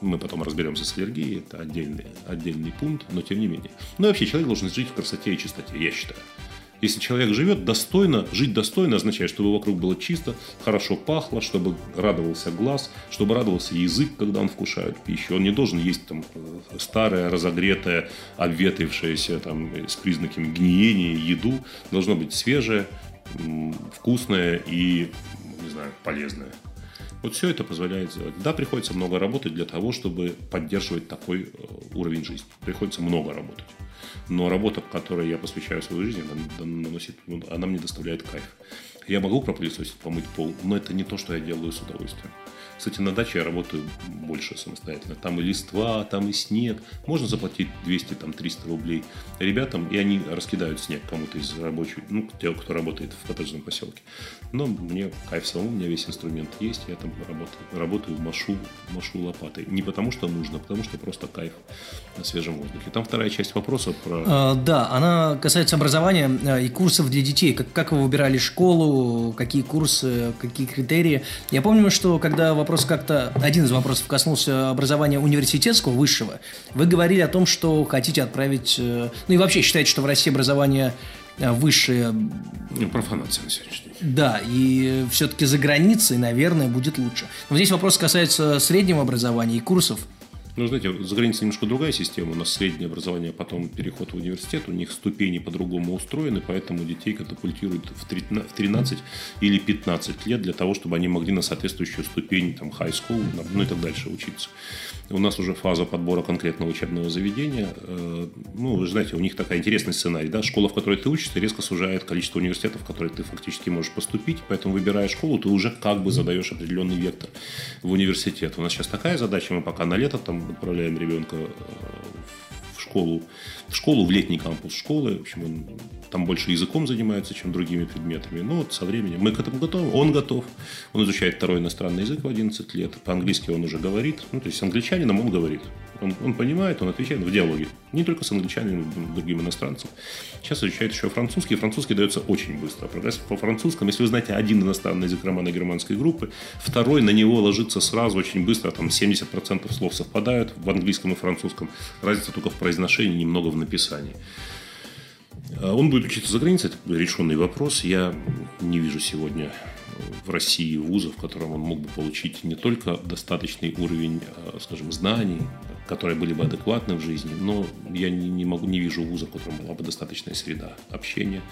мы потом разберемся с аллергией, это отдельный, отдельный пункт, но тем не менее. Ну и вообще человек должен жить в красоте и чистоте, я считаю. Если человек живет достойно, жить достойно означает, чтобы вокруг было чисто, хорошо пахло, чтобы радовался глаз, чтобы радовался язык, когда он вкушает пищу. Он не должен есть там старое, разогретое, обветрившееся там с признаками гниения еду. Должно быть свежее, вкусное и, не знаю, полезное. Вот все это позволяет сделать. Да, приходится много работать для того, чтобы поддерживать такой э, уровень жизни. Приходится много работать. Но работа, которой я посвящаю свою жизнь, она, наносит, ну, она мне доставляет кайф. Я могу пропылесосить, помыть пол, но это не то, что я делаю с удовольствием. Кстати, на даче я работаю больше самостоятельно. Там и листва, там и снег. Можно заплатить 200-300 рублей ребятам, и они раскидают снег кому-то из рабочих, ну, те, кто работает в коттеджном поселке. Но мне кайф самому, у меня весь инструмент есть, я там работаю, работаю машу, машу лопатой. Не потому что нужно, а потому что просто кайф на свежем воздухе. Там вторая часть вопроса про...
А, да, она касается образования э, и курсов для детей. Как, как вы выбирали школу, какие курсы, какие критерии. Я помню, что когда вопрос как-то, один из вопросов коснулся образования университетского, высшего. Вы говорили о том, что хотите отправить, э, ну и вообще считаете, что в России образование э, высшее...
Ну, профанация на сегодняшний
день. Да, и все-таки за границей, наверное, будет лучше. Но здесь вопрос касается среднего образования и курсов.
Ну, знаете, за границей немножко другая система. У нас среднее образование, потом переход в университет. У них ступени по-другому устроены, поэтому детей катапультируют в 13 или 15 лет для того, чтобы они могли на соответствующую ступень, там, high school, ну и так дальше учиться. У нас уже фаза подбора конкретного учебного заведения. Э, ну, вы знаете, у них такая интересный сценарий. Да? Школа, в которой ты учишься, резко сужает количество университетов, в которые ты фактически можешь поступить. Поэтому, выбирая школу, ты уже как бы задаешь определенный вектор в университет. У нас сейчас такая задача, мы пока на лето там отправляем ребенка э, в школу, в школу, в летний кампус школы. В общем, он там больше языком занимается, чем другими предметами. Но вот со временем мы к этому готовы, он готов. Он изучает второй иностранный язык в 11 лет. По-английски он уже говорит. Ну, то есть с англичанином он говорит. Он, он понимает, он отвечает в диалоге. Не только с англичанином, но и другим иностранцем. Сейчас изучает еще французский. Французский дается очень быстро. Прогресс по французскому, если вы знаете один иностранный язык романа германской группы, второй на него ложится сразу очень быстро. Там 70% слов совпадают в английском и французском. Разница только в произношении, немного в написании. А он будет учиться за границей, это решенный вопрос. Я не вижу сегодня в России вуза, в котором он мог бы получить не только достаточный уровень, а, скажем, знаний, которые были бы адекватны в жизни, но я не, могу, не вижу вуза, в котором была бы достаточная среда общения.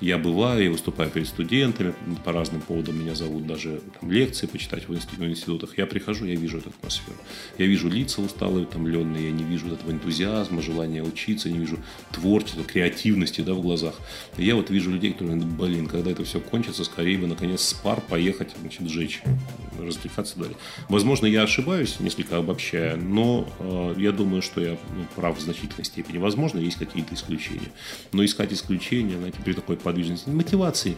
Я бываю, я выступаю перед студентами, по разным поводам меня зовут даже там, лекции почитать в, институт, институтах. Я прихожу, я вижу эту атмосферу. Я вижу лица усталые, утомленные, я не вижу этого энтузиазма, желания учиться, не вижу творчества, креативности да, в глазах. Я вот вижу людей, которые, блин, когда это все кончится, скорее бы наконец с пар поехать, значит, сжечь, развлекаться далее. Возможно, я ошибаюсь, несколько обобщая, но э, я думаю, что я ну, прав в значительной степени. Возможно, есть какие-то исключения. Но искать исключения, знаете, при такой подвижности, мотивации.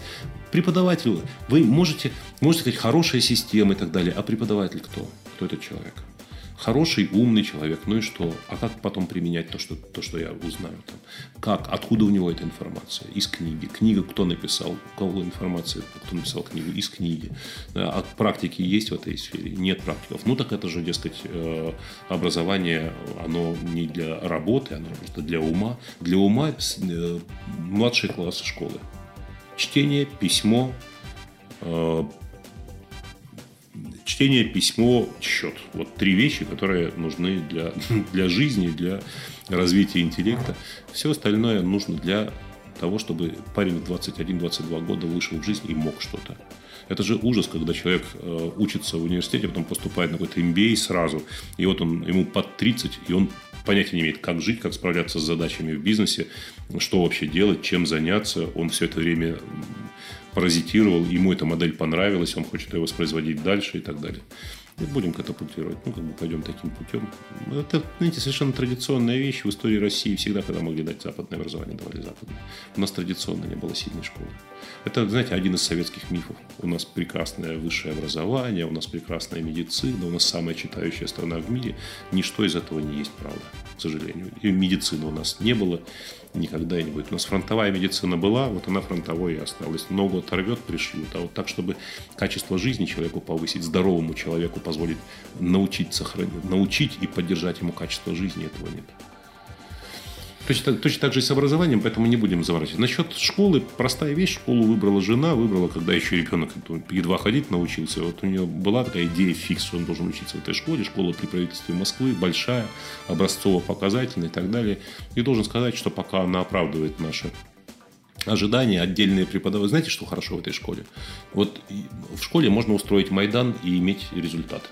Преподаватель, вы можете, можете сказать, хорошая система и так далее, а преподаватель кто? Кто этот человек? Хороший, умный человек, ну и что? А как потом применять то, что, то, что я узнаю там? Как? Откуда у него эта информация? Из книги. Книга кто написал? У кого информация? Кто написал книгу? Из книги. А практики есть в этой сфере? Нет практиков. Ну, так это же, дескать, э, образование, оно не для работы, оно просто для ума. Для ума э, младшие классы школы. Чтение, письмо, э, чтение, письмо, счет. Вот три вещи, которые нужны для, для жизни, для развития интеллекта. Все остальное нужно для того, чтобы парень в 21-22 года вышел в жизнь и мог что-то. Это же ужас, когда человек э, учится в университете, потом поступает на какой-то MBA сразу, и вот он, ему под 30, и он понятия не имеет, как жить, как справляться с задачами в бизнесе, что вообще делать, чем заняться. Он все это время паразитировал, ему эта модель понравилась, он хочет ее воспроизводить дальше и так далее. И будем катапультировать. Ну, как бы пойдем таким путем. Это, знаете, совершенно традиционная вещь. В истории России всегда, когда могли дать западное образование, давали западное. У нас традиционно не было сильной школы. Это, знаете, один из советских мифов. У нас прекрасное высшее образование, у нас прекрасная медицина, у нас самая читающая страна в мире. Ничто из этого не есть правда, к сожалению. И медицины у нас не было никогда не будет. У нас фронтовая медицина была, вот она фронтовой и осталась. Ногу оторвет, пришьют. А вот так, чтобы качество жизни человеку повысить, здоровому человеку позволить научить, сохранить, научить и поддержать ему качество жизни, этого нет. Точно, точно так же и с образованием, поэтому не будем заворачивать. Насчет школы, простая вещь. Школу выбрала жена, выбрала, когда еще ребенок едва ходить научился. Вот у нее была такая идея фикс, он должен учиться в этой школе. Школа при правительстве Москвы, большая, образцово-показательная и так далее. И должен сказать, что пока она оправдывает наши ожидания, отдельные преподаватели. Знаете, что хорошо в этой школе? Вот в школе можно устроить Майдан и иметь результат.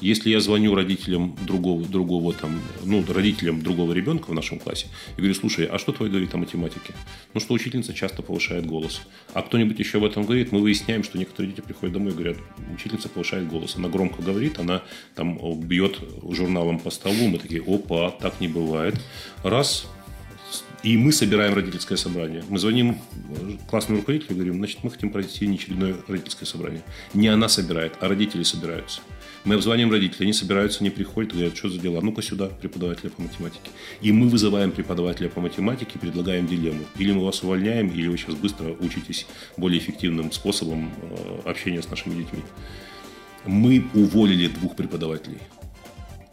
Если я звоню родителям другого, другого там, ну, родителям другого ребенка в нашем классе и говорю, слушай, а что твой говорит о математике? Ну, что учительница часто повышает голос. А кто-нибудь еще об этом говорит, мы выясняем, что некоторые дети приходят домой и говорят, учительница повышает голос. Она громко говорит, она там бьет журналом по столу, мы такие, опа, так не бывает. Раз, и мы собираем родительское собрание. Мы звоним классному руководителю и говорим, значит, мы хотим провести неочередное родительское собрание. Не она собирает, а родители собираются. Мы обзваниваем родителей, они собираются, не приходят, говорят, что за дела, ну-ка сюда, преподавателя по математике. И мы вызываем преподавателя по математике предлагаем дилемму. Или мы вас увольняем, или вы сейчас быстро учитесь более эффективным способом э, общения с нашими детьми. Мы уволили двух преподавателей.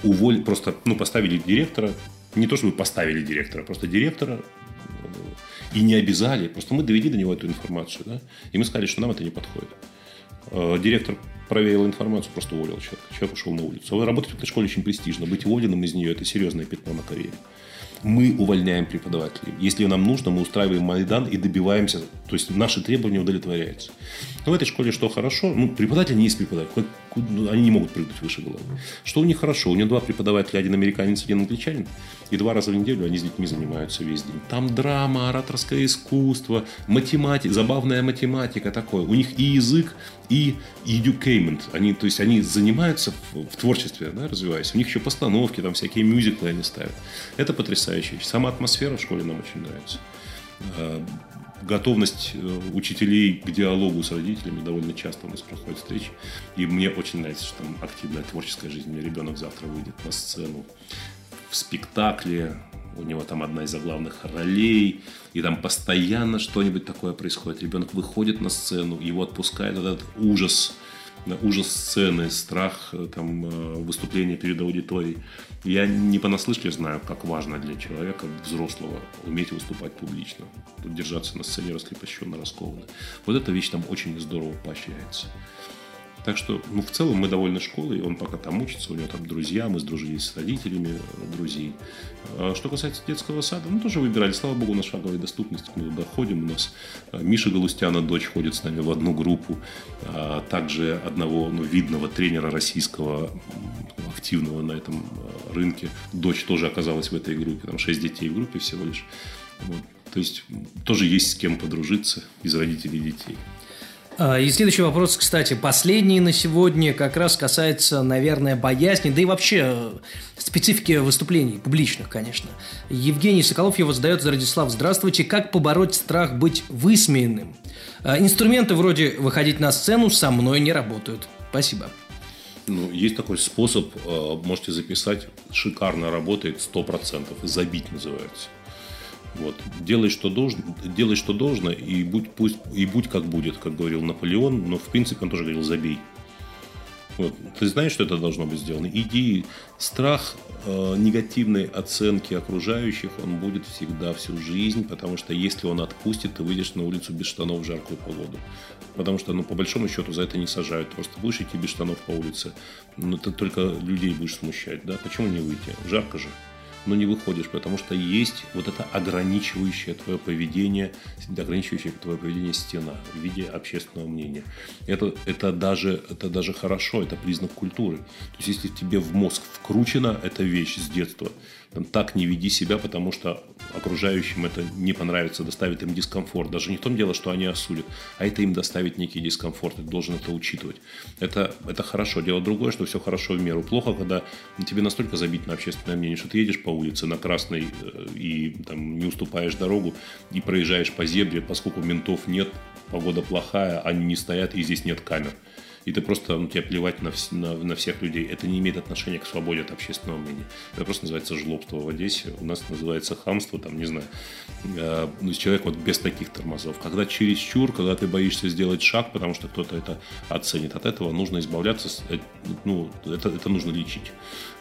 Уволили, просто ну, поставили директора, не то, чтобы поставили директора, просто директора э, и не обязали. Просто мы довели до него эту информацию. Да? И мы сказали, что нам это не подходит. Э, директор проверил информацию, просто уволил человека. Человек ушел на улицу. Работать в этой школе очень престижно. Быть уволенным из нее – это серьезное пятно на карьере. Мы увольняем преподавателей. Если нам нужно, мы устраиваем Майдан и добиваемся, то есть наши требования удовлетворяются. Но в этой школе что хорошо? Ну, преподаватель не есть преподаватель. Они не могут прыгнуть выше головы. Что у них хорошо? У них два преподавателя, один американец, один англичанин. И два раза в неделю они с детьми занимаются весь день. Там драма, ораторское искусство, математика, забавная математика такое. У них и язык, и edutainment. Они, то есть, они занимаются в, в творчестве, да, развиваясь. У них еще постановки, там всякие мюзиклы они ставят. Это потрясающая вещь. Сама атмосфера в школе нам очень нравится. Готовность э, учителей к диалогу с родителями довольно часто у нас проходят встречи. И мне очень нравится, что там активная творческая жизнь. У меня ребенок завтра выйдет на сцену в спектакле, у него там одна из главных ролей, и там постоянно что-нибудь такое происходит. Ребенок выходит на сцену, его отпускает этот ужас, ужас сцены, страх э, там, э, выступления перед аудиторией. Я не понаслышке знаю, как важно для человека взрослого уметь выступать публично, держаться на сцене раскрепощенно, раскованно. Вот эта вещь там очень здорово поощряется. Так что, ну, в целом мы довольны школой, он пока там учится, у него там друзья, мы сдружились с родителями друзей. А что касается детского сада, ну, тоже выбирали, слава богу, на шаговой доступности мы туда ходим, у нас а, Миша Галустяна, дочь, ходит с нами в одну группу, а также одного, ну, видного тренера российского, активного на этом а, рынке, дочь тоже оказалась в этой группе, там шесть детей в группе всего лишь. Вот. То есть тоже есть с кем подружиться из родителей детей.
А, и следующий вопрос, кстати, последний на сегодня, как раз касается, наверное, боязни, да и вообще э, специфики выступлений, публичных, конечно. Евгений Соколов его задает, Радислав, здравствуйте, как побороть страх быть высмеянным? А, инструменты вроде выходить на сцену со мной не работают. Спасибо.
Ну, есть такой способ, э, можете записать, шикарно работает, 100%, забить называется. Вот. Делай, что должно, делай, что должно, и будь, пусть, и будь как будет, как говорил Наполеон, но в принципе он тоже говорил, забей. Вот. Ты знаешь, что это должно быть сделано? Иди. Страх э, негативной оценки окружающих, он будет всегда всю жизнь, потому что если он отпустит, ты выйдешь на улицу без штанов в жаркую погоду. Потому что, ну, по большому счету, за это не сажают. Просто будешь идти без штанов по улице, но ты только людей будешь смущать, да? Почему не выйти? Жарко же но не выходишь, потому что есть вот это ограничивающее твое поведение, ограничивающее твое поведение стена в виде общественного мнения. Это, это, даже, это даже хорошо, это признак культуры. То есть, если тебе в мозг вкручена эта вещь с детства, там, так не веди себя, потому что окружающим это не понравится, доставит им дискомфорт. Даже не в том дело, что они осудят, а это им доставит некий дискомфорт. Ты должен это учитывать. Это, это хорошо. Дело другое, что все хорошо в меру. Плохо, когда тебе настолько забить на общественное мнение, что ты едешь по улице на красной э, и там, не уступаешь дорогу и проезжаешь по зебре, поскольку ментов нет, погода плохая, они не стоят и здесь нет камер и ты просто, ну, тебе плевать на, на, на всех людей. Это не имеет отношения к свободе от общественного мнения. Это просто называется жлобство в Одессе. У нас называется хамство, там, не знаю. Э, ну, человек вот без таких тормозов. Когда чересчур, когда ты боишься сделать шаг, потому что кто-то это оценит. От этого нужно избавляться, э, ну, это, это нужно лечить.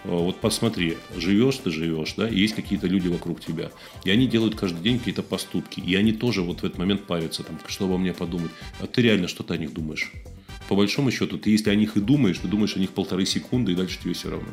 Э, вот посмотри, живешь ты живешь, да, и есть какие-то люди вокруг тебя. И они делают каждый день какие-то поступки. И они тоже вот в этот момент парятся, там, что обо мне подумать. А ты реально что-то о них думаешь? По большому счету, ты если о них и думаешь, ты думаешь о них полторы секунды, и дальше тебе все равно.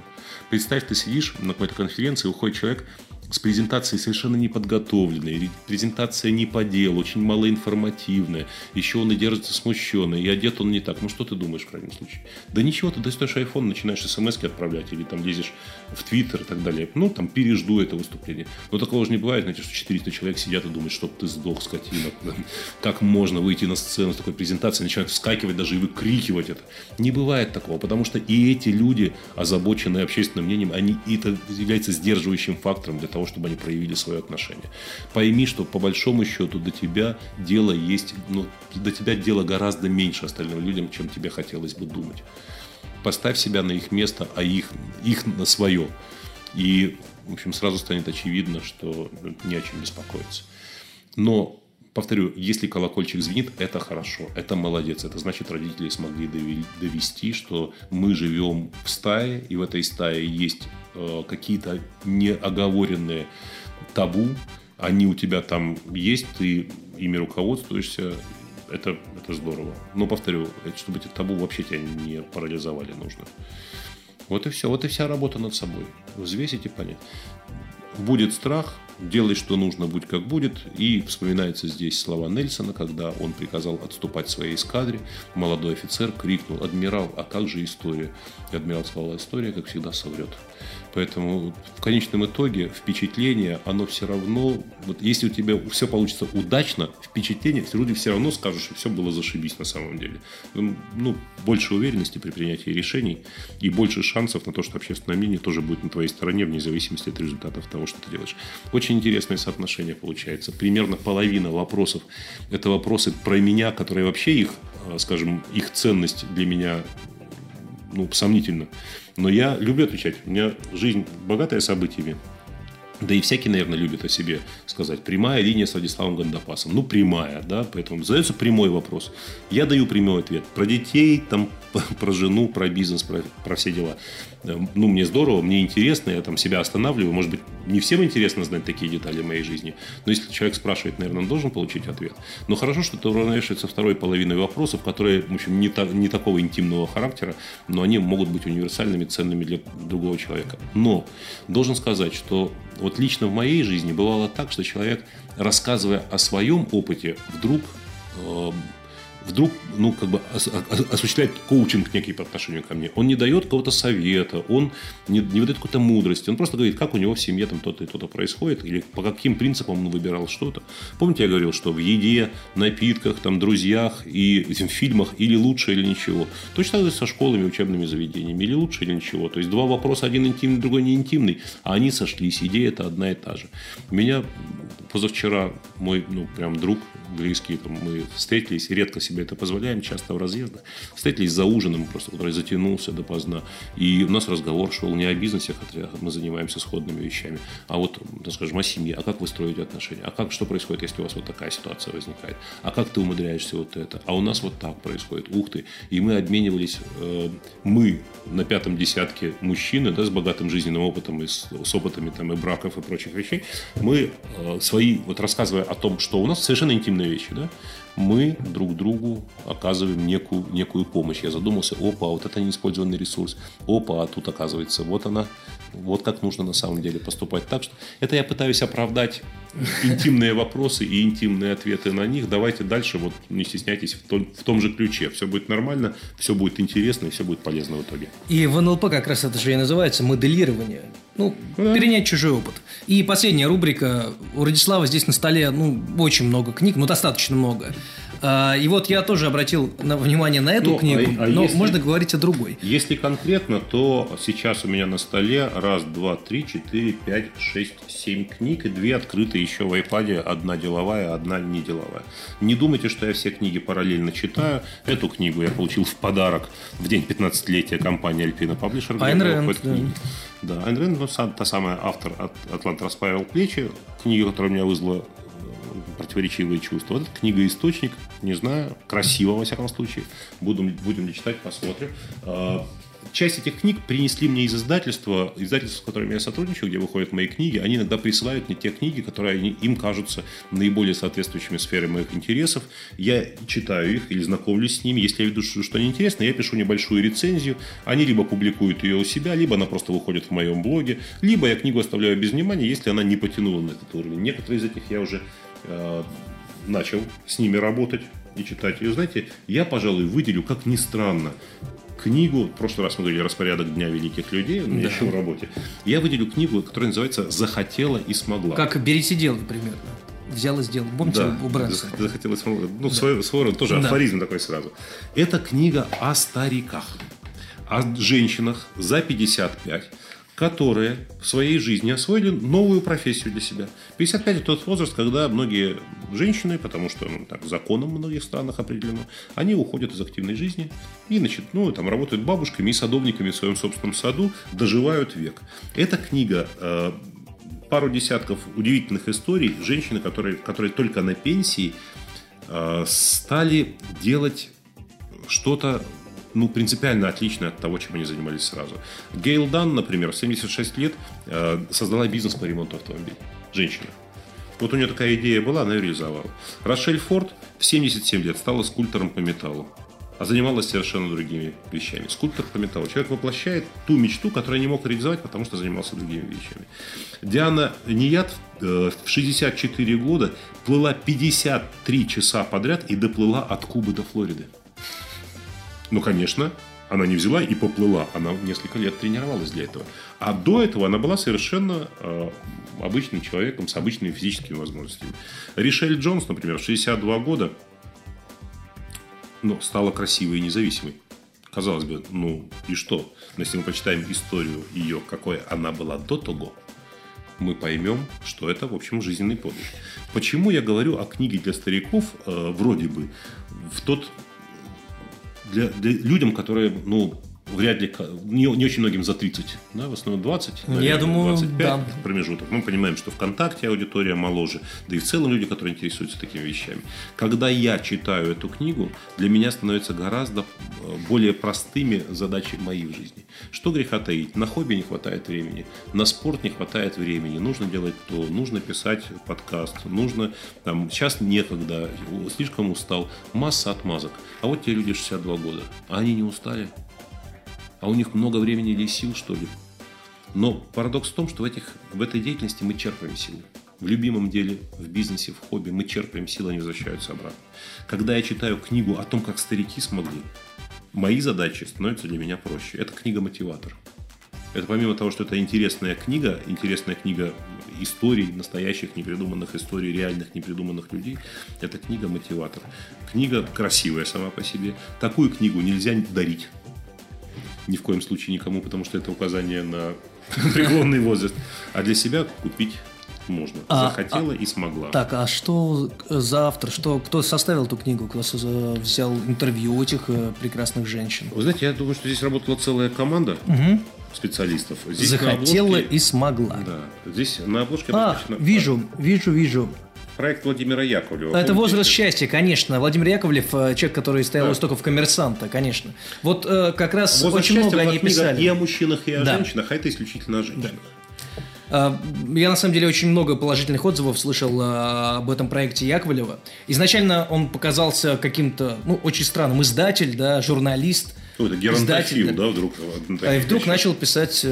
Представь, ты сидишь на какой-то конференции, уходит человек, с презентацией совершенно неподготовленной, презентация не по делу, очень малоинформативная, еще он и держится смущенно, и одет он не так. Ну, что ты думаешь в крайнем случае? Да ничего, ты достаешь iPhone, начинаешь смс отправлять, или там лезешь в Твиттер и так далее. Ну, там, пережду это выступление. Но такого же не бывает, знаете, что 400 человек сидят и думают, чтоб ты сдох, скотина. Как можно выйти на сцену с такой презентацией, начинают вскакивать даже и выкрикивать это. Не бывает такого, потому что и эти люди, озабоченные общественным мнением, они, это является сдерживающим фактором для того, того, чтобы они проявили свое отношение. Пойми, что по большому счету до тебя дело есть, ну, до тебя дело гораздо меньше остальным людям, чем тебе хотелось бы думать. Поставь себя на их место, а их, их на свое. И, в общем, сразу станет очевидно, что не о чем беспокоиться. Но повторю, если колокольчик звенит, это хорошо, это молодец. Это значит, родители смогли довести, что мы живем в стае, и в этой стае есть э, какие-то неоговоренные табу, они у тебя там есть, ты ими руководствуешься, это, это здорово. Но повторю, чтобы эти табу вообще тебя не парализовали нужно. Вот и все. Вот и вся работа над собой. Взвесить и понять. Будет страх, делай, что нужно, будь как будет. И вспоминается здесь слова Нельсона, когда он приказал отступать своей эскадре. Молодой офицер крикнул, адмирал, а как же история? И адмирал сказал, история, как всегда, соврет. Поэтому в конечном итоге впечатление, оно все равно, вот если у тебя все получится удачно, впечатление, люди все равно скажут, что все было зашибись на самом деле. Ну, ну, больше уверенности при принятии решений и больше шансов на то, что общественное мнение тоже будет на твоей стороне, вне зависимости от результатов того, что ты делаешь. Очень интересное соотношение получается. Примерно половина вопросов – это вопросы про меня, которые вообще их, э, скажем, их ценность для меня ну, сомнительно. Но я люблю отвечать. У меня жизнь богатая событиями. Да и всякий, наверное, любит о себе сказать. Прямая линия с Владиславом Гандапасом. Ну, прямая, да, поэтому задается прямой вопрос. Я даю прямой ответ. Про детей, там, про жену, про бизнес, про, про все дела. Э, ну, мне здорово, мне интересно, я там себя останавливаю. Может быть, не всем интересно знать такие детали моей жизни. Но если человек спрашивает, наверное, он должен получить ответ. Но хорошо, что это уравновешивается второй половиной вопросов, которые, в общем, не, та, не такого интимного характера, но они могут быть универсальными, ценными для другого человека. Но должен сказать, что вот лично в моей жизни бывало так, что человек, рассказывая о своем опыте, вдруг э, вдруг, ну, как бы осуществляет коучинг некий по отношению ко мне. Он не дает какого-то совета, он не, не выдает какой-то мудрости. Он просто говорит, как у него в семье там то-то и то-то происходит, или по каким принципам он выбирал что-то. Помните, я говорил, что в еде, напитках, там, друзьях и этим фильмах или лучше, или ничего. Точно так же со школами, учебными заведениями. Или лучше, или ничего. То есть, два вопроса, один интимный, другой не интимный, а они сошлись. Идея это одна и та же. Меня позавчера мой, ну, прям друг близкий, там, мы встретились, редко себе это позволяем, часто в разъездах. Встретились за ужином просто, который затянулся допоздна. И у нас разговор шел не о бизнесе, хотя мы занимаемся сходными вещами, а вот, так скажем, о семье. А как вы строите отношения? А как, что происходит, если у вас вот такая ситуация возникает? А как ты умудряешься вот это? А у нас вот так происходит. Ух ты. И мы обменивались, э, мы на пятом десятке мужчины, да, с богатым жизненным опытом и с, с опытами там и браков и прочих вещей, мы э, свои, вот рассказывая о том, что у нас совершенно интимные вещи, да, мы друг другу оказываем некую, некую помощь. Я задумался, опа, вот это неиспользованный ресурс, опа, а тут оказывается, вот она, вот как нужно на самом деле поступать. Так что это я пытаюсь оправдать интимные вопросы и интимные ответы на них. Давайте дальше, вот не стесняйтесь в том, в том же ключе. Все будет нормально, все будет интересно и все будет полезно в итоге.
И в НЛП как раз это же и называется моделирование. Ну, да. перенять чужой опыт. И последняя рубрика. У Радислава здесь на столе ну, очень много книг, ну, достаточно много. А, и вот я тоже обратил внимание на эту ну, книгу, а, а но если, можно говорить о другой.
Если конкретно, то сейчас у меня на столе раз, два, три, четыре, пять, шесть, семь книг и две открытые еще в iPad, одна деловая, одна не деловая. Не думайте, что я все книги параллельно читаю. Эту книгу я получил в подарок в день 15-летия компании Альпина Паблишер.
Айн Рэнд, да.
Да, Айн Рэнд, ну, та самая автор от Атлант расправил плечи, книга, которая меня вызвала противоречивые чувства. Вот книга «Источник», не знаю, красиво, во всяком случае. Будем, будем ли читать, посмотрим. А, часть этих книг принесли мне из издательства, издательства, с которыми я сотрудничаю, где выходят мои книги, они иногда присылают мне те книги, которые им кажутся наиболее соответствующими сфере моих интересов. Я читаю их или знакомлюсь с ними. Если я виду, что они интересны, я пишу небольшую рецензию. Они либо публикуют ее у себя, либо она просто выходит в моем блоге, либо я книгу оставляю без внимания, если она не потянула на этот уровень. Некоторые из этих я уже начал с ними работать и читать. И знаете, я, пожалуй, выделю, как ни странно, книгу, в прошлый раз мы говорили «Распорядок дня великих людей», у меня да. еще в работе. Я выделю книгу, которая называется «Захотела и смогла».
Как «Берите дело» примерно. Взял и сделал. Помните
да, у Брэнса? Захотела и смогла. Ну, да. свой, свой тоже да. афоризм такой сразу. Это книга о стариках, о женщинах за 55, которые в своей жизни освоили новую профессию для себя. 55 – это тот возраст, когда многие женщины, потому что ну, так, законом в многих странах определено, они уходят из активной жизни и значит, ну, там, работают бабушками и садовниками в своем собственном саду, доживают век. Эта книга э, пару десятков удивительных историй женщины, которые, которые только на пенсии э, стали делать что-то ну, принципиально отличное от того, чем они занимались сразу. Гейл Дан, например, в 76 лет э, создала бизнес по ремонту автомобилей. Женщина. Вот у нее такая идея была, она ее реализовала. Рошель Форд в 77 лет стала скульптором по металлу а занималась совершенно другими вещами. Скульптор по металлу. Человек воплощает ту мечту, которую не мог реализовать, потому что занимался другими вещами. Диана Ният э, в 64 года плыла 53 часа подряд и доплыла от Кубы до Флориды. Ну, конечно, она не взяла и поплыла. Она несколько лет тренировалась для этого. А до этого она была совершенно э, обычным человеком с обычными физическими возможностями. Ришель Джонс, например, в 62 года ну, стала красивой и независимой. Казалось бы, ну и что? Но если мы почитаем историю ее, какой она была до того, мы поймем, что это, в общем, жизненный подвиг. Почему я говорю о книге для стариков, э, вроде бы, в тот для, для людям, которые, ну, вряд ли, не, не очень многим за 30, да, в основном 20,
наверное, Я думаю, 25 да.
промежуток. Мы понимаем, что ВКонтакте аудитория моложе, да и в целом люди, которые интересуются такими вещами. Когда я читаю эту книгу, для меня становятся гораздо э, более простыми задачи моей в жизни. Что греха таить? На хобби не хватает времени, на спорт не хватает времени, нужно делать то, нужно писать подкаст, нужно, там, сейчас некогда, слишком устал, масса отмазок. А вот те люди 62 года, а они не устали? А у них много времени или сил, что ли. Но парадокс в том, что в, этих, в этой деятельности мы черпаем силы. В любимом деле, в бизнесе, в хобби мы черпаем силы, они возвращаются обратно. Когда я читаю книгу о том, как старики смогли, мои задачи становятся для меня проще. Это книга-мотиватор. Это помимо того, что это интересная книга, интересная книга историй, настоящих непридуманных историй, реальных непридуманных людей, это книга-мотиватор. Книга красивая сама по себе. Такую книгу нельзя дарить ни в коем случае никому, потому что это указание на преклонный возраст, а для себя купить можно.
А,
Захотела и смогла.
Так, а что завтра? Что, кто составил эту книгу? Кто взял интервью у этих э, прекрасных женщин?
Вы знаете, я думаю, что здесь работала целая команда специалистов. Здесь
Захотела
обложке-
и смогла.
Да. Здесь на обложке
А,
обозначено
вижу, вижу, вижу.
Проект Владимира Яковлева.
Это
Помните?
возраст счастья, конечно. Владимир Яковлев, э, человек, который стоял
Да.
у истоков коммерсанта, конечно. Вот э, как раз
Возраст
очень много они писали.
и о мужчинах, и о
Да.
женщинах, а это исключительно о женщинах.
А, Я на самом деле очень много положительных отзывов слышал а, об этом проекте Яковлева. Изначально он показался каким-то, ну, очень странным. Издатель, да, журналист.
Какой-то
издатель,
геронтофил, да, вдруг. на
А и вдруг начал писать...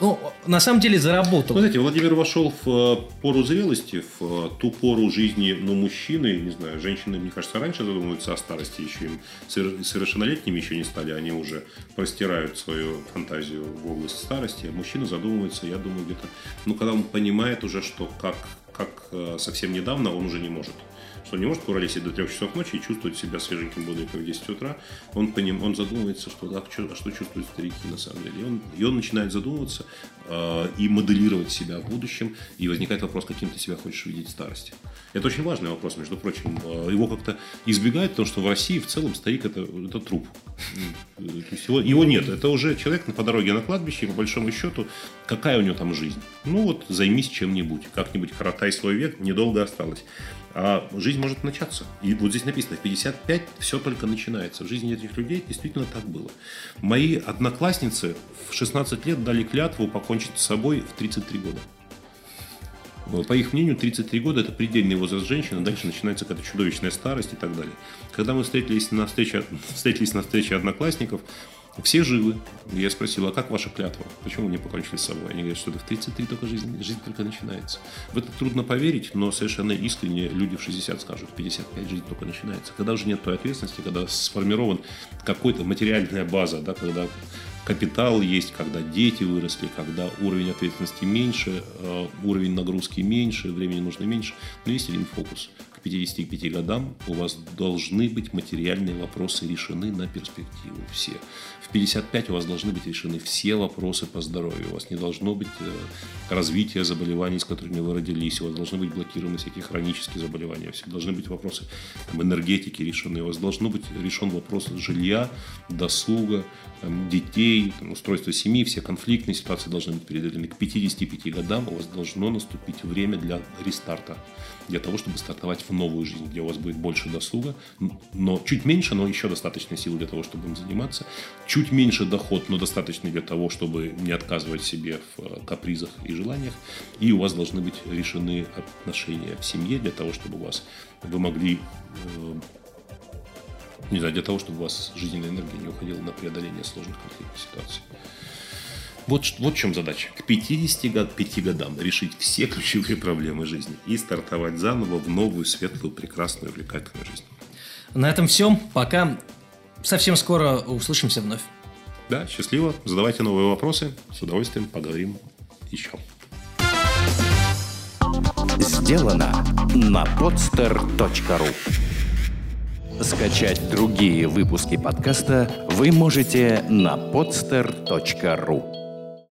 Ну, на самом деле заработал.
Знаете, Владимир вошел в э, пору зрелости, в э, ту пору жизни, ну, мужчины, не знаю, женщины, мне кажется, раньше задумываются о старости, еще им совер- совершеннолетними еще не стали, они уже простирают свою фантазию в область старости. Мужчина задумывается, я думаю, где-то, ну, когда он понимает уже, что как, как э, совсем недавно он уже не может. Что не может куролесить до 3 часов ночи и чувствовать себя свеженьким бодреньким в 10 утра. Он, поним, он задумывается, что, да, а что чувствуют старики на самом деле. И он, и он начинает задумываться э, и моделировать себя в будущем. И возникает вопрос, каким ты себя хочешь видеть в старости. Это очень важный вопрос, между прочим. Э, Его как-то избегают, потому что в России в целом старик это, это труп. Его, его нет. Это уже человек по дороге на кладбище, и по большому счету, какая у него там жизнь? Ну вот, займись чем-нибудь. Как-нибудь коротай свой век, недолго осталось. А жизнь может начаться. И вот здесь написано, в 55 все только начинается. В жизни этих людей действительно так было. Мои одноклассницы в 16 лет дали клятву покончить с собой в 33 года. По их мнению, 33 года – это предельный возраст женщины, дальше начинается какая-то чудовищная старость и так далее. Когда мы встретились на встрече, встретились на встрече одноклассников, все живы. Я спросил, а как ваша клятва? Почему вы не покончили с собой? Они говорят, что это в 33 только жизнь, жизнь только начинается. В это трудно поверить, но совершенно искренне люди в 60 скажут, в 55 жизнь только начинается. Когда уже нет той ответственности, когда сформирован какой-то материальная база, да, когда капитал есть, когда дети выросли, когда уровень ответственности меньше, э, уровень нагрузки меньше, времени нужно меньше. Но есть один фокус. К 55 годам у вас должны быть материальные вопросы решены на перспективу все. В 55 у вас должны быть решены все вопросы по здоровью. У вас не должно быть э, развития заболеваний, с которыми вы родились. У вас должны быть блокированы всякие хронические заболевания. Все должны быть вопросы там, энергетики решены. У вас должно быть решен вопрос жилья, досуга, там, детей, там, устройства семьи. Все конфликтные ситуации должны быть преодолены. К 55 годам у вас должно наступить время для рестарта. Для того, чтобы стартовать в новую жизнь, где у вас будет больше досуга, но чуть меньше, но еще достаточно сил для того, чтобы им заниматься. Чуть меньше доход, но достаточный для того, чтобы не отказывать себе в э, капризах и желаниях. И у вас должны быть решены отношения в семье для того, чтобы у вас вы могли э, не знаю, для того, чтобы у вас жизненная энергия не уходила на преодоление сложных конфликтных ситуаций. Вот, вот в чем задача. К 55 годам решить все ключевые проблемы жизни и стартовать заново в новую, светлую, прекрасную, увлекательную жизнь.
На этом все. Пока. Совсем скоро услышимся вновь.
Да, счастливо. Задавайте новые вопросы. С удовольствием поговорим еще.
Сделано на podster.ru Скачать другие выпуски подкаста вы можете на podster.ru